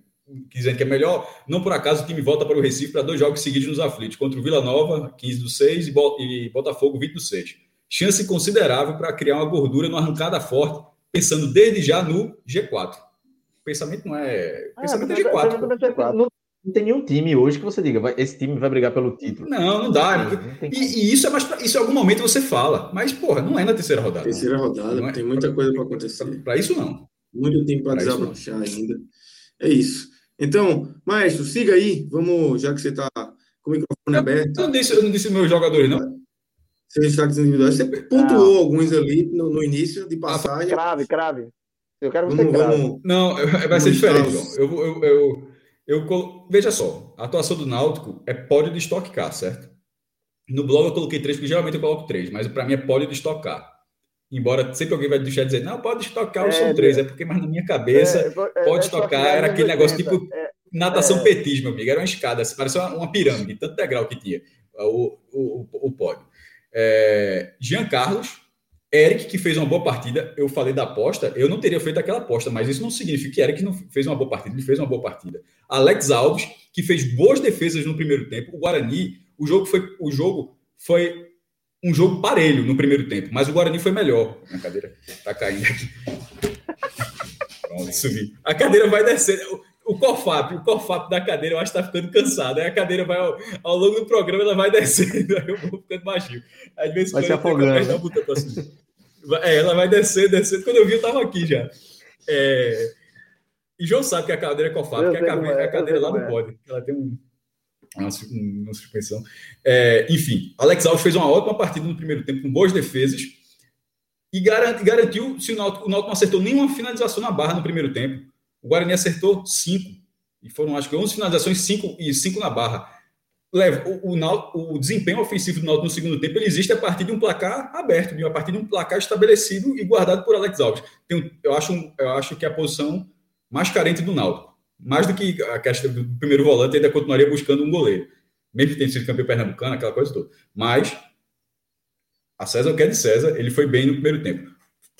dizendo que é melhor. Não por acaso o time volta para o Recife para dois jogos seguidos nos aflitos, contra o Vila Nova, 15 do 6, e Botafogo, 20 do 6. Chance considerável para criar uma gordura numa arrancada forte, pensando desde já no G4. O pensamento não é. O pensamento é, é G4. Não, não tem nenhum time hoje que você diga, vai, esse time vai brigar pelo título. Não, não dá. Não e, e, isso é mais pra, isso em algum momento você fala, mas porra, não é na terceira rodada. Terceira rodada, não é, tem muita coisa para acontecer. Para isso não. Muito tempo para desabrochar ainda. É isso. Então, Maestro, siga aí. Vamos, já que você está com o microfone aberto. Eu não disse, eu não disse meus jogadores, não. Você destaques individuais. Você pontuou não. alguns ali no, no, início de ah, passagem. Crave, crave. Eu quero você vamos, crave. Vamos, não, vai ser diferente, João. Eu, eu, eu, eu, veja só, a atuação do Náutico é pódio de Car, certo? No blog eu coloquei três, porque geralmente eu coloco três, mas para mim é pódio de Stock Car. Embora sempre alguém vai deixar de dizer, não, pode estocar, é, são três. É porque, mas na minha cabeça, é, é pode é, estocar, era aquele negócio tipo é, natação é. meu amigo. Era uma escada, parecia uma, uma pirâmide, tanto degrau que tinha o, o, o, pódio. É, Jean Carlos, Eric, que fez uma boa partida. Eu falei da aposta, eu não teria feito aquela aposta, mas isso não significa que Eric não fez uma boa partida, ele fez uma boa partida. Alex Alves, que fez boas defesas no primeiro tempo. O Guarani, o jogo foi, o jogo foi um jogo parelho no primeiro tempo, mas o Guarani foi melhor. A cadeira tá caindo aqui. Pronto, subi. A cadeira vai descer. O Cofap, o Cofap da cadeira, eu acho que tá ficando cansado. Aí a cadeira vai, ao, ao longo do programa, ela vai descendo. Aí eu vou ficando baixinho. Às vezes, vai se afogando. É, ela vai descendo, descendo. Quando eu vi, eu tava aqui já. É... E João sabe que a cadeira é Cofap, que a, cadeira, é, a cadeira lá não é. pode. Ela tem um uma, suspensão. É, enfim, Alex Alves fez uma ótima partida no primeiro tempo, com boas defesas, e garantiu, se o Náutico, o Náutico não acertou nenhuma finalização na barra no primeiro tempo, o Guarani acertou cinco, e foram acho que 11 finalizações cinco, e cinco na barra. O, o, o, desempenho ofensivo do Náutico no segundo tempo ele existe a partir de um placar aberto, a partir de um placar estabelecido e guardado por Alex Alves. Tem, eu, acho, eu acho que é a posição mais carente do Náutico mais do que a questão do primeiro volante, ainda continuaria buscando um goleiro. Mesmo que tenha sido campeão pernambucano, aquela coisa toda. Mas, a César o que é de César, ele foi bem no primeiro tempo.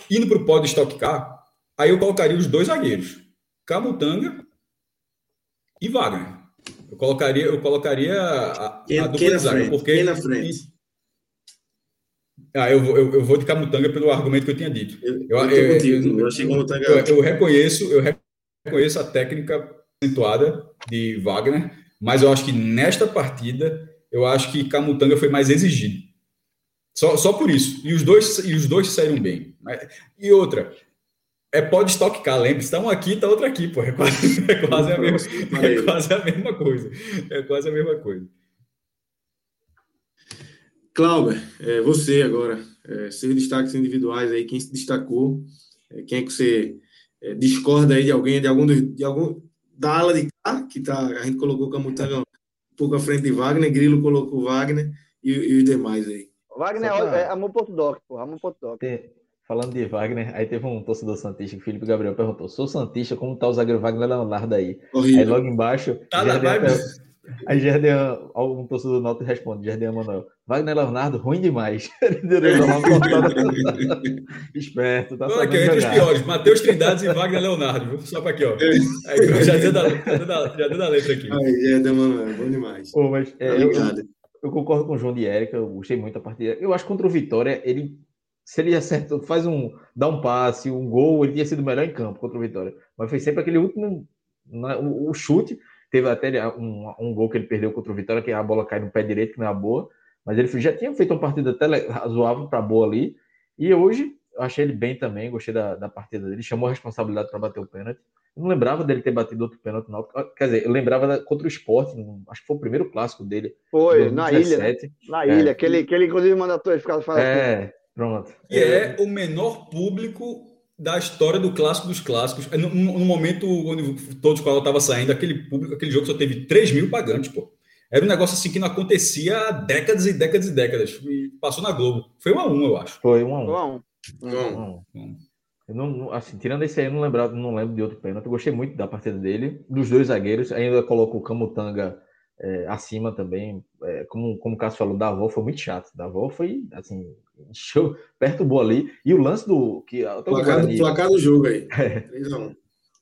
Indo para o pódio Stock Car, aí eu colocaria os dois zagueiros, Camutanga e Wagner. Eu colocaria, eu colocaria a, quem, a dupla de zaga, porque... Quem na frente? Ah, eu, eu, eu vou de Camutanga pelo argumento que eu tinha dito. Eu, eu, eu, eu, eu, eu, eu reconheço, eu reconheço conheço a técnica acentuada de Wagner, mas eu acho que nesta partida, eu acho que Camutanga foi mais exigido. Só, só por isso. E os dois, e os dois saíram bem. E outra, é pode estocar, lembre está um aqui, está outro aqui, pô. É quase, é quase, a, mesma, é quase a mesma coisa. É quase a mesma coisa. Cláudio, é, você agora, é, seus destaques individuais aí, quem se destacou, é, quem é que você é, discorda aí de alguém, de algum, de algum da ala de cá, que tá, a gente colocou o Camutanga um pouco à frente de Wagner, Grilo colocou Wagner e, e os demais aí. Wagner pra... é amor Porto Doc, pô, amor Porto Doc. Falando de Wagner, aí teve um torcedor Santista, que o Felipe Gabriel perguntou: sou Santista, como tá o zagueiro Wagner Leonardo aí? Horrível. Aí logo embaixo. Tá na vibe. Aí Jardim, algum torcedor do Náutico responde, Jardim Manuel, Wagner Leonardo, ruim demais. Esperto, tá Não, aqui, entre os piores, Matheus Trindades e Wagner Leonardo, só para aqui, ó. Aí, já, deu da, já, deu da, já deu da letra aqui. Aí, Jardim Manuel, bom demais. Pô, mas, é, eu, eu, concordo com o João de Érica, eu gostei muito da partida. Eu acho que contra o Vitória, ele se ele acerta, faz um, dá um passe, um gol, ele tinha sido melhor em campo contra o Vitória. Mas foi sempre aquele último, o, o chute, Teve até um, um gol que ele perdeu contra o Vitória, que a bola cai no pé direito, que não é boa. Mas ele já tinha feito uma partida até razoável para boa ali. E hoje, eu achei ele bem também, gostei da, da partida dele, chamou a responsabilidade para bater o pênalti. Eu não lembrava dele ter batido outro pênalti no Quer dizer, eu lembrava da, contra o esporte, acho que foi o primeiro clássico dele. Foi, na ilha. Né? Na é, ilha, que, ele, que ele inclusive mandatou ele ficar falando. É, assim. pronto. E é, é o menor público da história do clássico dos clássicos. No, no momento onde todos os estavam saindo, aquele público, aquele jogo só teve 3 mil pagantes, pô. Era um negócio assim que não acontecia há décadas e décadas e décadas. E passou na Globo. Foi um a um, eu acho. Foi um a um. A um. A um. Eu não, assim, tirando esse aí, eu não, lembrava, não lembro de outro pênalti. Eu gostei muito da partida dele, dos dois zagueiros. Ainda colocou o Camutanga é, acima também. É, como, como o Cássio falou, da avó foi muito chato. Da avó foi, assim, show, perturbou ali. E o lance do. Que, até placar, Guarani, do, placar do jogo aí. É,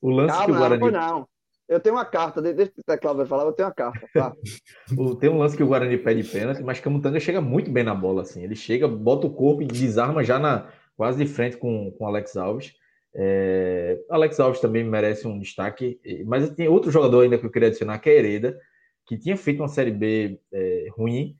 o lance Calma, que o Guarani. Não, não. Eu tenho uma carta, deixa o Cláudio falar, eu tenho uma carta. Tá? Tem um lance que o Guarani pede pênalti, mas Camutanga chega muito bem na bola, assim. Ele chega, bota o corpo e desarma já na, quase de frente com o Alex Alves. É, Alex Alves também merece um destaque, mas tem outro jogador ainda que eu queria adicionar, que é Hereda, que tinha feito uma Série B é, ruim,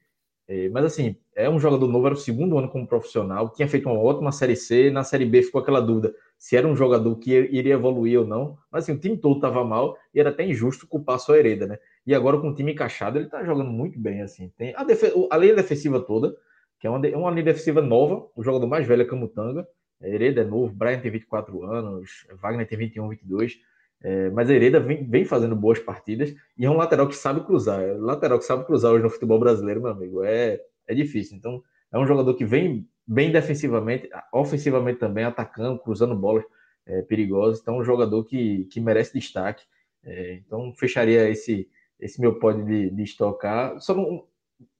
mas assim, é um jogador novo, era o segundo ano como profissional, tinha feito uma ótima Série C, na Série B ficou aquela dúvida se era um jogador que iria evoluir ou não, mas assim, o time todo estava mal e era até injusto culpar só Hereda, né? E agora com o time encaixado, ele está jogando muito bem, assim. Tem a, defe... a linha defensiva toda, que é uma, uma linha defensiva nova, o jogador mais velho é Camutanga, Hereda é novo, Brian tem 24 anos, Wagner tem 21, 22, é, mas a Hereda vem, vem, fazendo boas partidas e é um lateral que sabe cruzar. É lateral que sabe cruzar hoje no futebol brasileiro, meu amigo, é, é difícil. Então, é um jogador que vem bem defensivamente, ofensivamente também, atacando, cruzando bolas é, perigosas. Então, um jogador que, que merece destaque. É, então, fecharia esse, esse meu pódio de, de estocar. Só não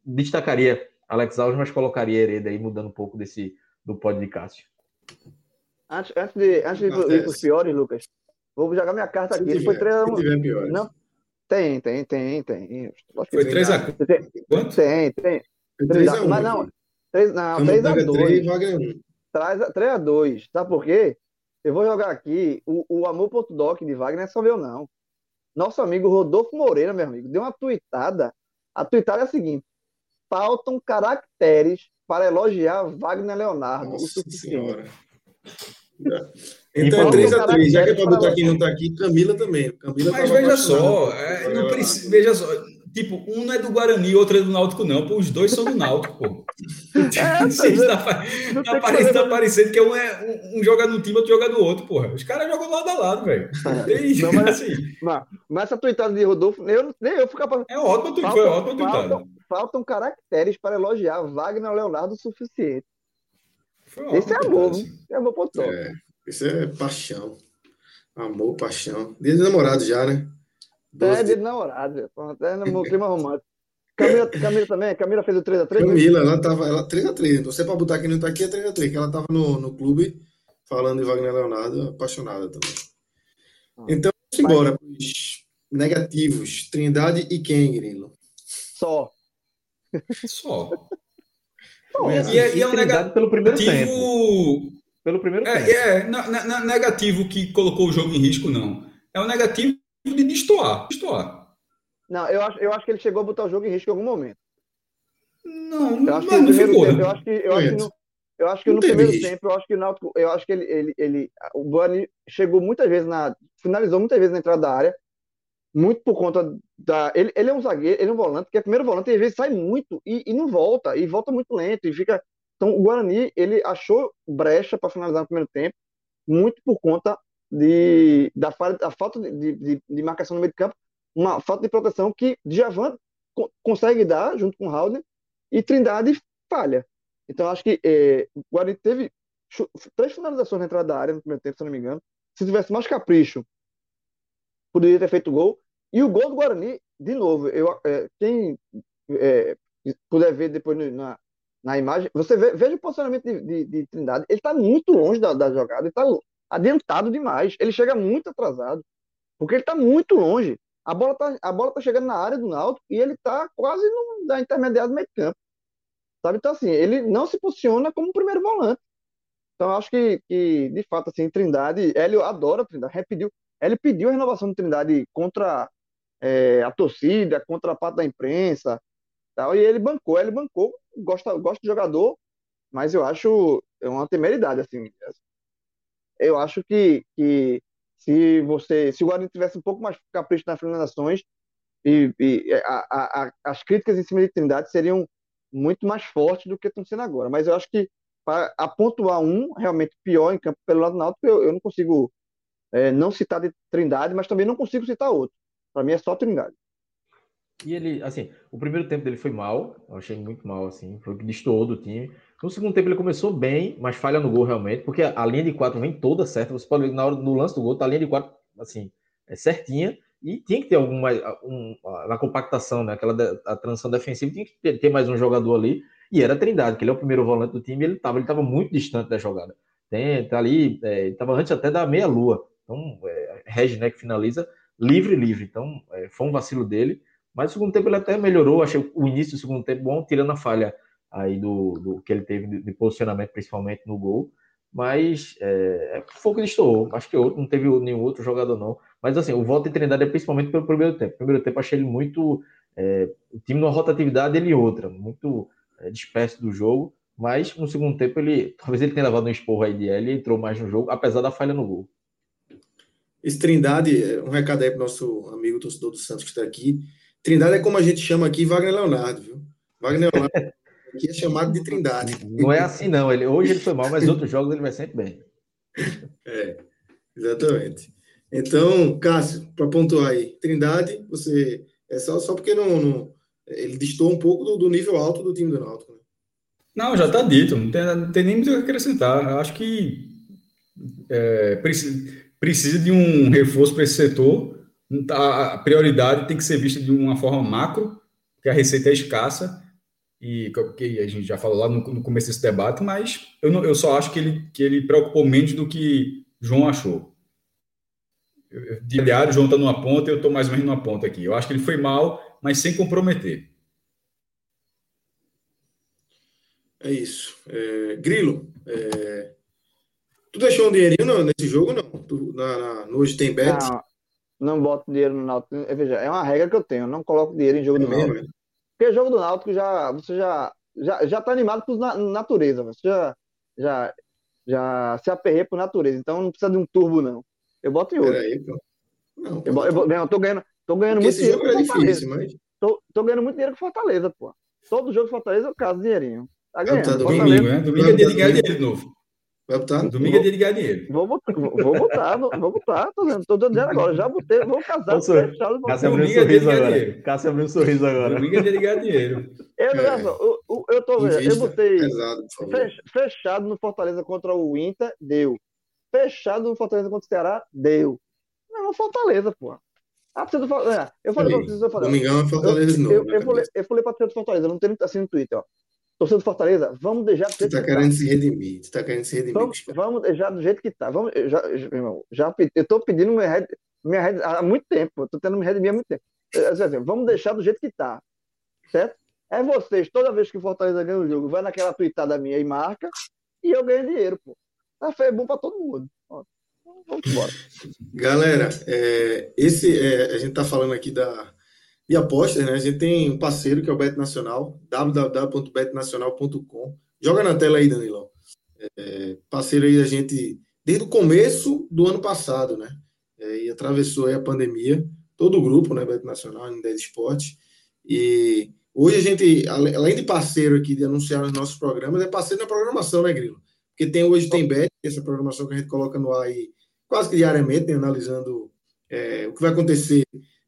destacaria Alex Alves, mas colocaria Hereda aí, mudando um pouco desse do pódio de Cássio. Antes, antes de, antes de ir para os piores, Lucas, vou jogar minha carta aqui. Tiver, foi 3 a 1. Não, tem, tem, tem, tem. Foi 3 a 4. Tem, tem. 3 a 1. Mas não, 3, não, 3 a 2. 3 a 2. Sabe por quê? Eu vou jogar aqui o, o amor.doc de Wagner é só meu, não. Nosso amigo Rodolfo Moreira, meu amigo, deu uma tuitada. A tuitada é a seguinte: faltam caracteres para elogiar Wagner Leonardo. Nossa senhora. Então é 3x3, já que é para botar quem não está aqui, Camila também. Camila Mas veja só, é, não precisa, veja só, tipo, um não é do Guarani, o outro é do Náutico, não. Pô, os dois são do Náutico, pô. É, tá, tá, tá parecendo que um, é, um, um joga no time, outro joga no outro, porra. Os caras jogam lado a lado, velho. É. Não, mas assim. Mas, mas essa tuitada de Rodolfo, eu, nem eu ficar. É ótimo, tuitada, foi ótimo tuitada. Faltam, faltam caracteres para elogiar Wagner Leonardo o suficiente. Esse é amor, esse é amor pro top. É, esse é paixão. Amor, paixão. Dia de namorado já, né? É, dia de namorado. Até no clima romântico. Camila, Camila também? Camila fez o 3x3? Camila, ela tava. Ela, 3x3. Você para botar aqui não tá aqui, é 3x3, que ela tava no, no clube falando de Wagner Leonardo, apaixonada também. Ah, então, vamos embora. Mas... Negativos. Trindade e quem, Grilo? Só. Só. Bom, e, é, e é um negativo pelo primeiro tempo. Pelo primeiro é, tempo. É, não, não, negativo que colocou o jogo em risco, não. É um negativo de destoar. destoar. Não, eu acho, eu acho que ele chegou a botar o jogo em risco em algum momento. Não, eu acho que não ficou. Tempo, eu acho que, eu acho que no, eu acho que no primeiro risco. tempo, eu acho que o Náutico, eu acho que ele, ele, ele o Bani chegou muitas vezes na, finalizou muitas vezes na entrada da área, muito por conta da. Ele, ele é um zagueiro, ele é um volante, que é primeiro volante, e às vezes sai muito e, e não volta, e volta muito lento, e fica. Então, o Guarani, ele achou brecha para finalizar no primeiro tempo, muito por conta de, da, falta de, de, de, marcação no meio de campo, uma falta de proteção que Djavan co consegue dar junto com Howden, e Trindade falha. Então, acho que é, o Guarani teve três finalizações na entrada da área no primeiro tempo, se não me engano. Se tivesse mais capricho, poderia ter feito gol. E o gol do Guarani, de novo, eu, é, quem é, puder ver depois na, na imagem, você vê, veja o posicionamento de, de, de Trindade. Ele está muito longe da, da jogada, ele está adiantado demais. Ele chega muito atrasado, porque ele está muito longe. A bola está a bola tá chegando na área do Náutico e ele está quase no, na intermediária do meio campo. Sabe? Então, assim, ele não se posiciona como primeiro volante. Então, acho que, que, de fato, assim, Trindade, Hélio adora Trindade, repetiu, ele pediu a renovação do Trindade contra é, a torcida, contra a parte da imprensa, tal, e ele bancou, ele bancou, gosta, gosta de jogador, mas eu acho é uma temeridade, assim. Eu acho que, que se você, se o Guarani tivesse um pouco mais capricho nas finalizações, e, e a, a, as críticas em cima de Trindade seriam muito mais fortes do que estão sendo agora. Mas eu acho que para pontuar um realmente pior em campo pelo lado náutico, eu, eu não consigo é, não citar de Trindade, mas também não consigo citar outro. Para mim é só Trindade. E ele, assim, o primeiro tempo dele foi mal, eu achei muito mal, assim, foi o que destoou do time. No segundo tempo ele começou bem, mas falha no gol realmente, porque a linha de quatro vem toda certa. Você pode ver na hora do lance do gol, tá a linha de quatro, assim, é certinha, e tinha que ter alguma, um, na compactação, né, aquela a transição defensiva, tinha que ter, ter, mais um jogador ali, e era Trindade, que ele é o primeiro volante do time, ele tava, ele tava muito distante da jogada. Tem, tá ali, é, tava antes até da meia-lua. Então, é, né, que finaliza livre, livre. Então, é, foi um vacilo dele. Mas o segundo tempo ele até melhorou. Achei o início do segundo tempo bom, tirando a falha aí do, do que ele teve de, de posicionamento, principalmente no gol. Mas é, foi o que ele estourou. Acho que outro, não teve nenhum outro jogador, não. Mas assim, o voto de Trindade é principalmente pelo primeiro tempo. primeiro tempo achei ele muito. É, o time numa rotatividade, ele outra, muito é, disperso do jogo. Mas no segundo tempo, ele talvez ele tenha levado um esporro aí de ele entrou mais no jogo, apesar da falha no gol. Esse Trindade, um recado aí para o nosso amigo torcedor do Santos que está aqui. Trindade é como a gente chama aqui Wagner Leonardo, viu? Wagner Leonardo aqui é chamado de Trindade. Não é assim, não. Ele, hoje ele foi mal, mas outros jogos ele vai sempre bem. É, exatamente. Então, Cássio, para pontuar aí, Trindade, você. É só, só porque não, não ele distou um pouco do, do, nível alto do time do Náutico. Né? Não, já está dito, não tem, não tem, nem muito a acrescentar. Eu acho que é, precisa, precisa de um reforço para esse setor. A prioridade tem que ser vista de uma forma macro, que a receita é escassa, e que a gente já falou lá no, no começo desse debate, mas eu, não, eu só acho que ele, que ele preocupou menos do que João achou. De diário, João está numa ponta, eu estou mais ou menos numa ponta aqui. Eu acho que ele foi mal, mas sem comprometer. É isso. É, Grilo, é, tu deixou um dinheirinho nesse jogo não? Tu, na, na, no Hoje Tem Bet? Não, não boto dinheiro no Náutico. Veja, é uma regra que eu tenho, eu não coloco dinheiro em jogo é do Náutico. Porque jogo do Náutico já, você já, já, já tá animado por na, natureza, você já, já, já se aperreia por natureza, então não precisa de um turbo, não. Eu boto em outro. Peraí, pô. Não, eu, eu, eu, tô ganhando, tô ganhando muito dinheiro com é Fortaleza. Difícil, mas... tô, tô ganhando muito dinheiro com Fortaleza, pô. Todo jogo de Fortaleza eu caso dinheirinho. Tá ganhando. Tá domingo, né? Domingo é dia de ganhar dinheiro de novo. Vai botar? Domingo é dia de ganhar dinheiro. Vou botar, vou botar, vou botar, tô dizendo, tô dizendo agora, já botei, vou casar. Fechado, Cássio abriu um sorriso agora. Cássio abriu um sorriso agora. Domingo é dia de ganhar dinheiro. Eu, é. eu, eu, eu tô vendo, eu botei pesado, fechado no Fortaleza contra o Inter, deu. Fechado no Fortaleza contra o Ceará, deu. Não, no Fortaleza, pô. Ah, precisa do Fortaleza. Eu falei pra vocês, eu falei. Domingão é Fortaleza de novo. Eu, eu, falei, eu falei pra vocês do Fortaleza, não tem assim no Twitter, ó torcedor do Fortaleza, vamos deixar do jeito Você tá querendo tá. se redimir, você tá querendo se redimir. Vamos, vamos deixar do jeito que tá. Vamos, já, irmão, já, eu tô pedindo minha minha há muito tempo, eu tô tendo me redimir há muito tempo. Assim, vamos deixar do jeito que tá, certo? É vocês, toda vez que o Fortaleza ganha o jogo, vai naquela tweetada minha e marca, e eu ganho dinheiro, pô. Tá feio, é bom pra todo mundo. Ó, vamos embora. Galera, é, esse, é, a gente tá falando aqui da e apostas, né? A gente tem um parceiro que é o Bet Nacional, www.betnacional.com. Joga na tela aí, Danilão. É, parceiro aí da gente desde o começo do ano passado, né? É, e atravessou aí a pandemia, todo o grupo, né? Bet Nacional, em 10 Esportes. E hoje a gente, além de parceiro aqui de anunciar os nossos programas, é parceiro na programação, né, Grilo? Porque tem hoje tem Bet, essa programação que a gente coloca no ar aí quase que diariamente, né, analisando é, o que vai acontecer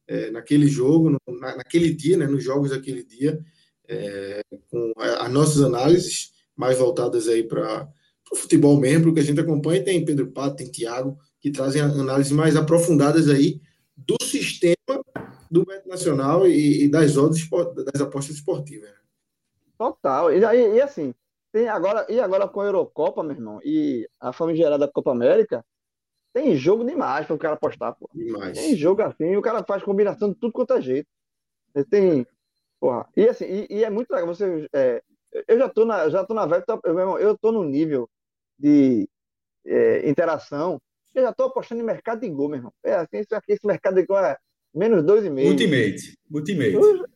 é, naquele jogo, no, na, naquele dia, né, nos jogos daquele dia, é, com as nossas análises mais voltadas aí para o futebol mesmo, que a gente acompanha, tem Pedro Pato, tem Thiago, que trazem análises mais aprofundadas aí do sistema do Beto Nacional e, e das odds das apostas esportivas. Né? Total. E, e, e, assim, tem agora, e agora com a Eurocopa, meu irmão, e a famigerada Copa América, tem jogo demais para o cara apostar, pô. Demais. Tem jogo assim, o cara faz combinação de tudo quanto é jeito. Ele tem. Porra. E assim, e, e é muito legal. Você, é, eu já tô na, já tô na vibe, eu, eu tô no nível de é, interação. Eu já tô apostando em mercado de gol, meu irmão. É assim, isso aqui, esse mercado de gol é menos 2,5. Ultimate. Ultimate. Eu,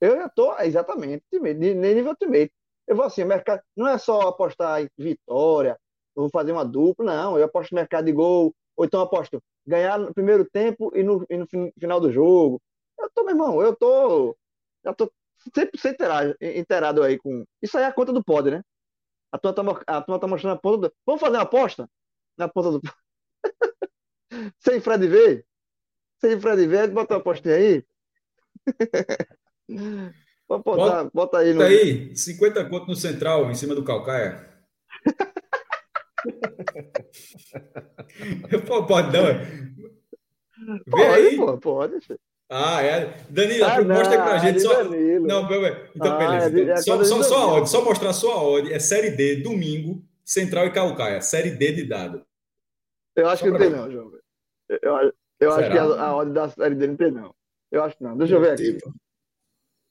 eu já tô, exatamente, ultimate, nível ultimate. Eu vou assim, mercado não é só apostar em vitória, eu vou fazer uma dupla, não. Eu aposto no mercado de gol, ou então aposto ganhar no primeiro tempo e no, e no final do jogo. Eu tô, meu irmão, eu tô. Já tô 100% inteirado, aí com. Isso aí é a conta do pod, né? A turma tá, a turma tá mostrando a ponta do. Vamos fazer uma aposta? Na ponta do. Sem Fred V? Sem Fred V, bota uma aposta aí. Vamos botar, bota, bota aí no. aí, 50 conto no central, em cima do Calcaia. pode não. Vê pode, aí. Pô, pode. Ah, é. Danilo, ah, mostra não, pra gente só. Danilo. Não, então, ah, beleza. Então, é só, só, só, a odd, só mostrar só a odd. É Série D, domingo, Central e Calcaia. Série D de dado. Eu acho só que não tem, não, João. Eu, eu acho que a, a odd da Série D não tem, não. Eu acho que não. Deixa eu ver aqui.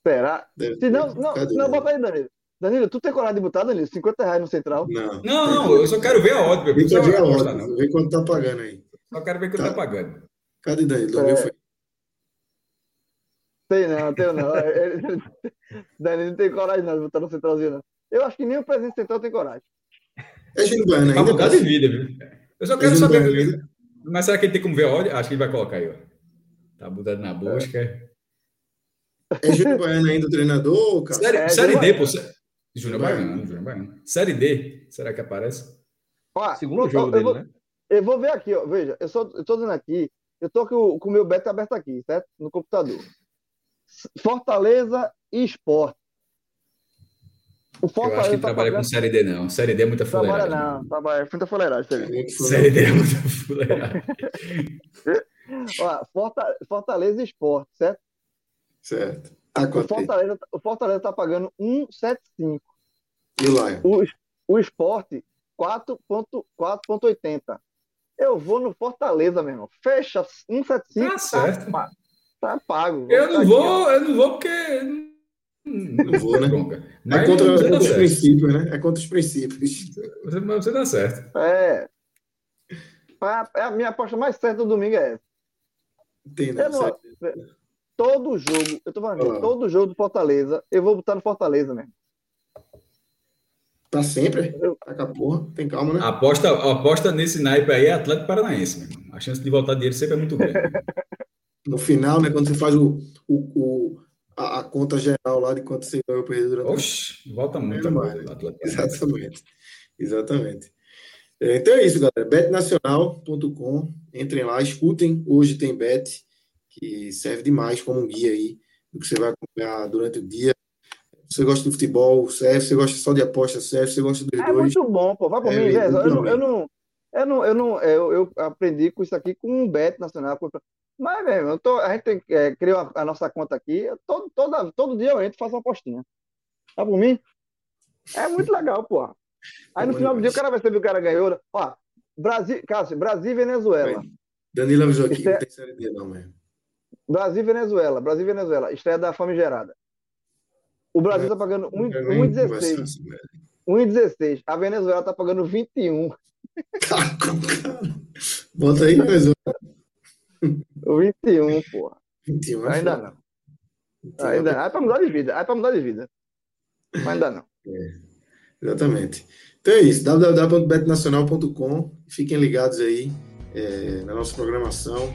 Será? Se não, não, não, bota aí, Danilo. Danilo, tu tem coragem de botar, Danilo? 50 reais no Central? Não. Não, não, eu só quero ver a odd. Eu quero ver a odd. Ver quanto tá pagando aí. Só quero ver quanto tá, tá pagando. Cadê Danilo? É... Foi. Tem não, tem não. Danilo não tem coragem não de botar no Centralzinho, não. Eu acho que nem o presidente central tem coragem. É Júnior Baiano ainda. Tá mudar de vida, viu? Eu só quero é saber. Mas será que ele tem como ver a odd? Acho que ele vai colocar aí, ó. Tá mudando na busca. É. É Júnior Baiano ainda o treinador, cara? Série, é, série D, pô. Júnior Baiano, Júnior Baiano. Série D, será que aparece? Ó, Segundo jogo eu, dele, vou, né? Eu vou ver aqui, ó. Veja, eu, só, eu tô dizendo aqui, eu tô com, com o meu beta aberto aqui, certo? No computador. Fortaleza e Esporte. O Fortaleza eu acho que tá trabalha pagando... com Série D, não. Série D é muita fuleiragem. Trabalha não, trabalha, é muita fuleiragem. Série, série D é muita fuleiragem. Ó, Fortaleza e Esporte, certo? Certo. Tá o, Fortaleza, o Fortaleza tá pagando 1,75. E o Lion? O, o esporte, 4,80. Eu vou no Fortaleza, meu irmão. Fecha 1,75. Tá certo. Tá, tá pago. Eu não vou, eu não vou porque. Não vou, né? Mas é contra, contra os princípios, né? É contra os princípios. Você, mas você dá certo. É. A, a minha aposta mais certa do domingo é essa. Entendo. Eu não, todo jogo, eu tô falando, ah. todo jogo do Fortaleza, eu vou botar no Fortaleza mesmo. Tá sempre? Taca porra, tem calma, né? A aposta, aposta nesse naipe aí é Atlético Paranaense, mesmo. A chance de voltar dinheiro sempre é muito grande. no final, né, quando você faz o, o, o a, a, conta geral lá de quanto você ganhou perder durante Oxe, volta muito mais. Exatamente. Exatamente. É, então é isso, galera. betnacional.com. Entrem lá, escutem. Hoje tem bet que serve demais como guia aí do que você vai acompanhar durante o dia. Você gosta de futebol, serve. Você gosta só de aposta, serve. Você gosta dos é dois. É muito bom, pô. Vai por é, mim, eu, não, eu, não, eu não, eu não, eu, eu aprendi com isso aqui com um bet nacional. Mas, velho, eu tô, a gente tem, é, criou a, a, nossa conta aqui. Todo, toda, todo dia eu entro e faço uma apostinha. Tá por mim? É muito legal, pô. Aí no final do dia o cara vai saber o cara ganhou. Ó, Brasil, Cássio, Brasil e Venezuela. Danilo avisou aqui, é... não tem série D não, mesmo. Brasil e Venezuela. Brasil e Venezuela. Estreia da famigerada. O Brasil está pagando 1,16. 1,16. A Venezuela está pagando 21. Bota aí, Venezuela. 21, porra. 21 é Ainda não. Ainda não. É para mudar de vida. É para mudar de vida. Mas ainda não. É, exatamente. Então é isso. www.betnacional.com. Fiquem ligados aí é, na nossa programação.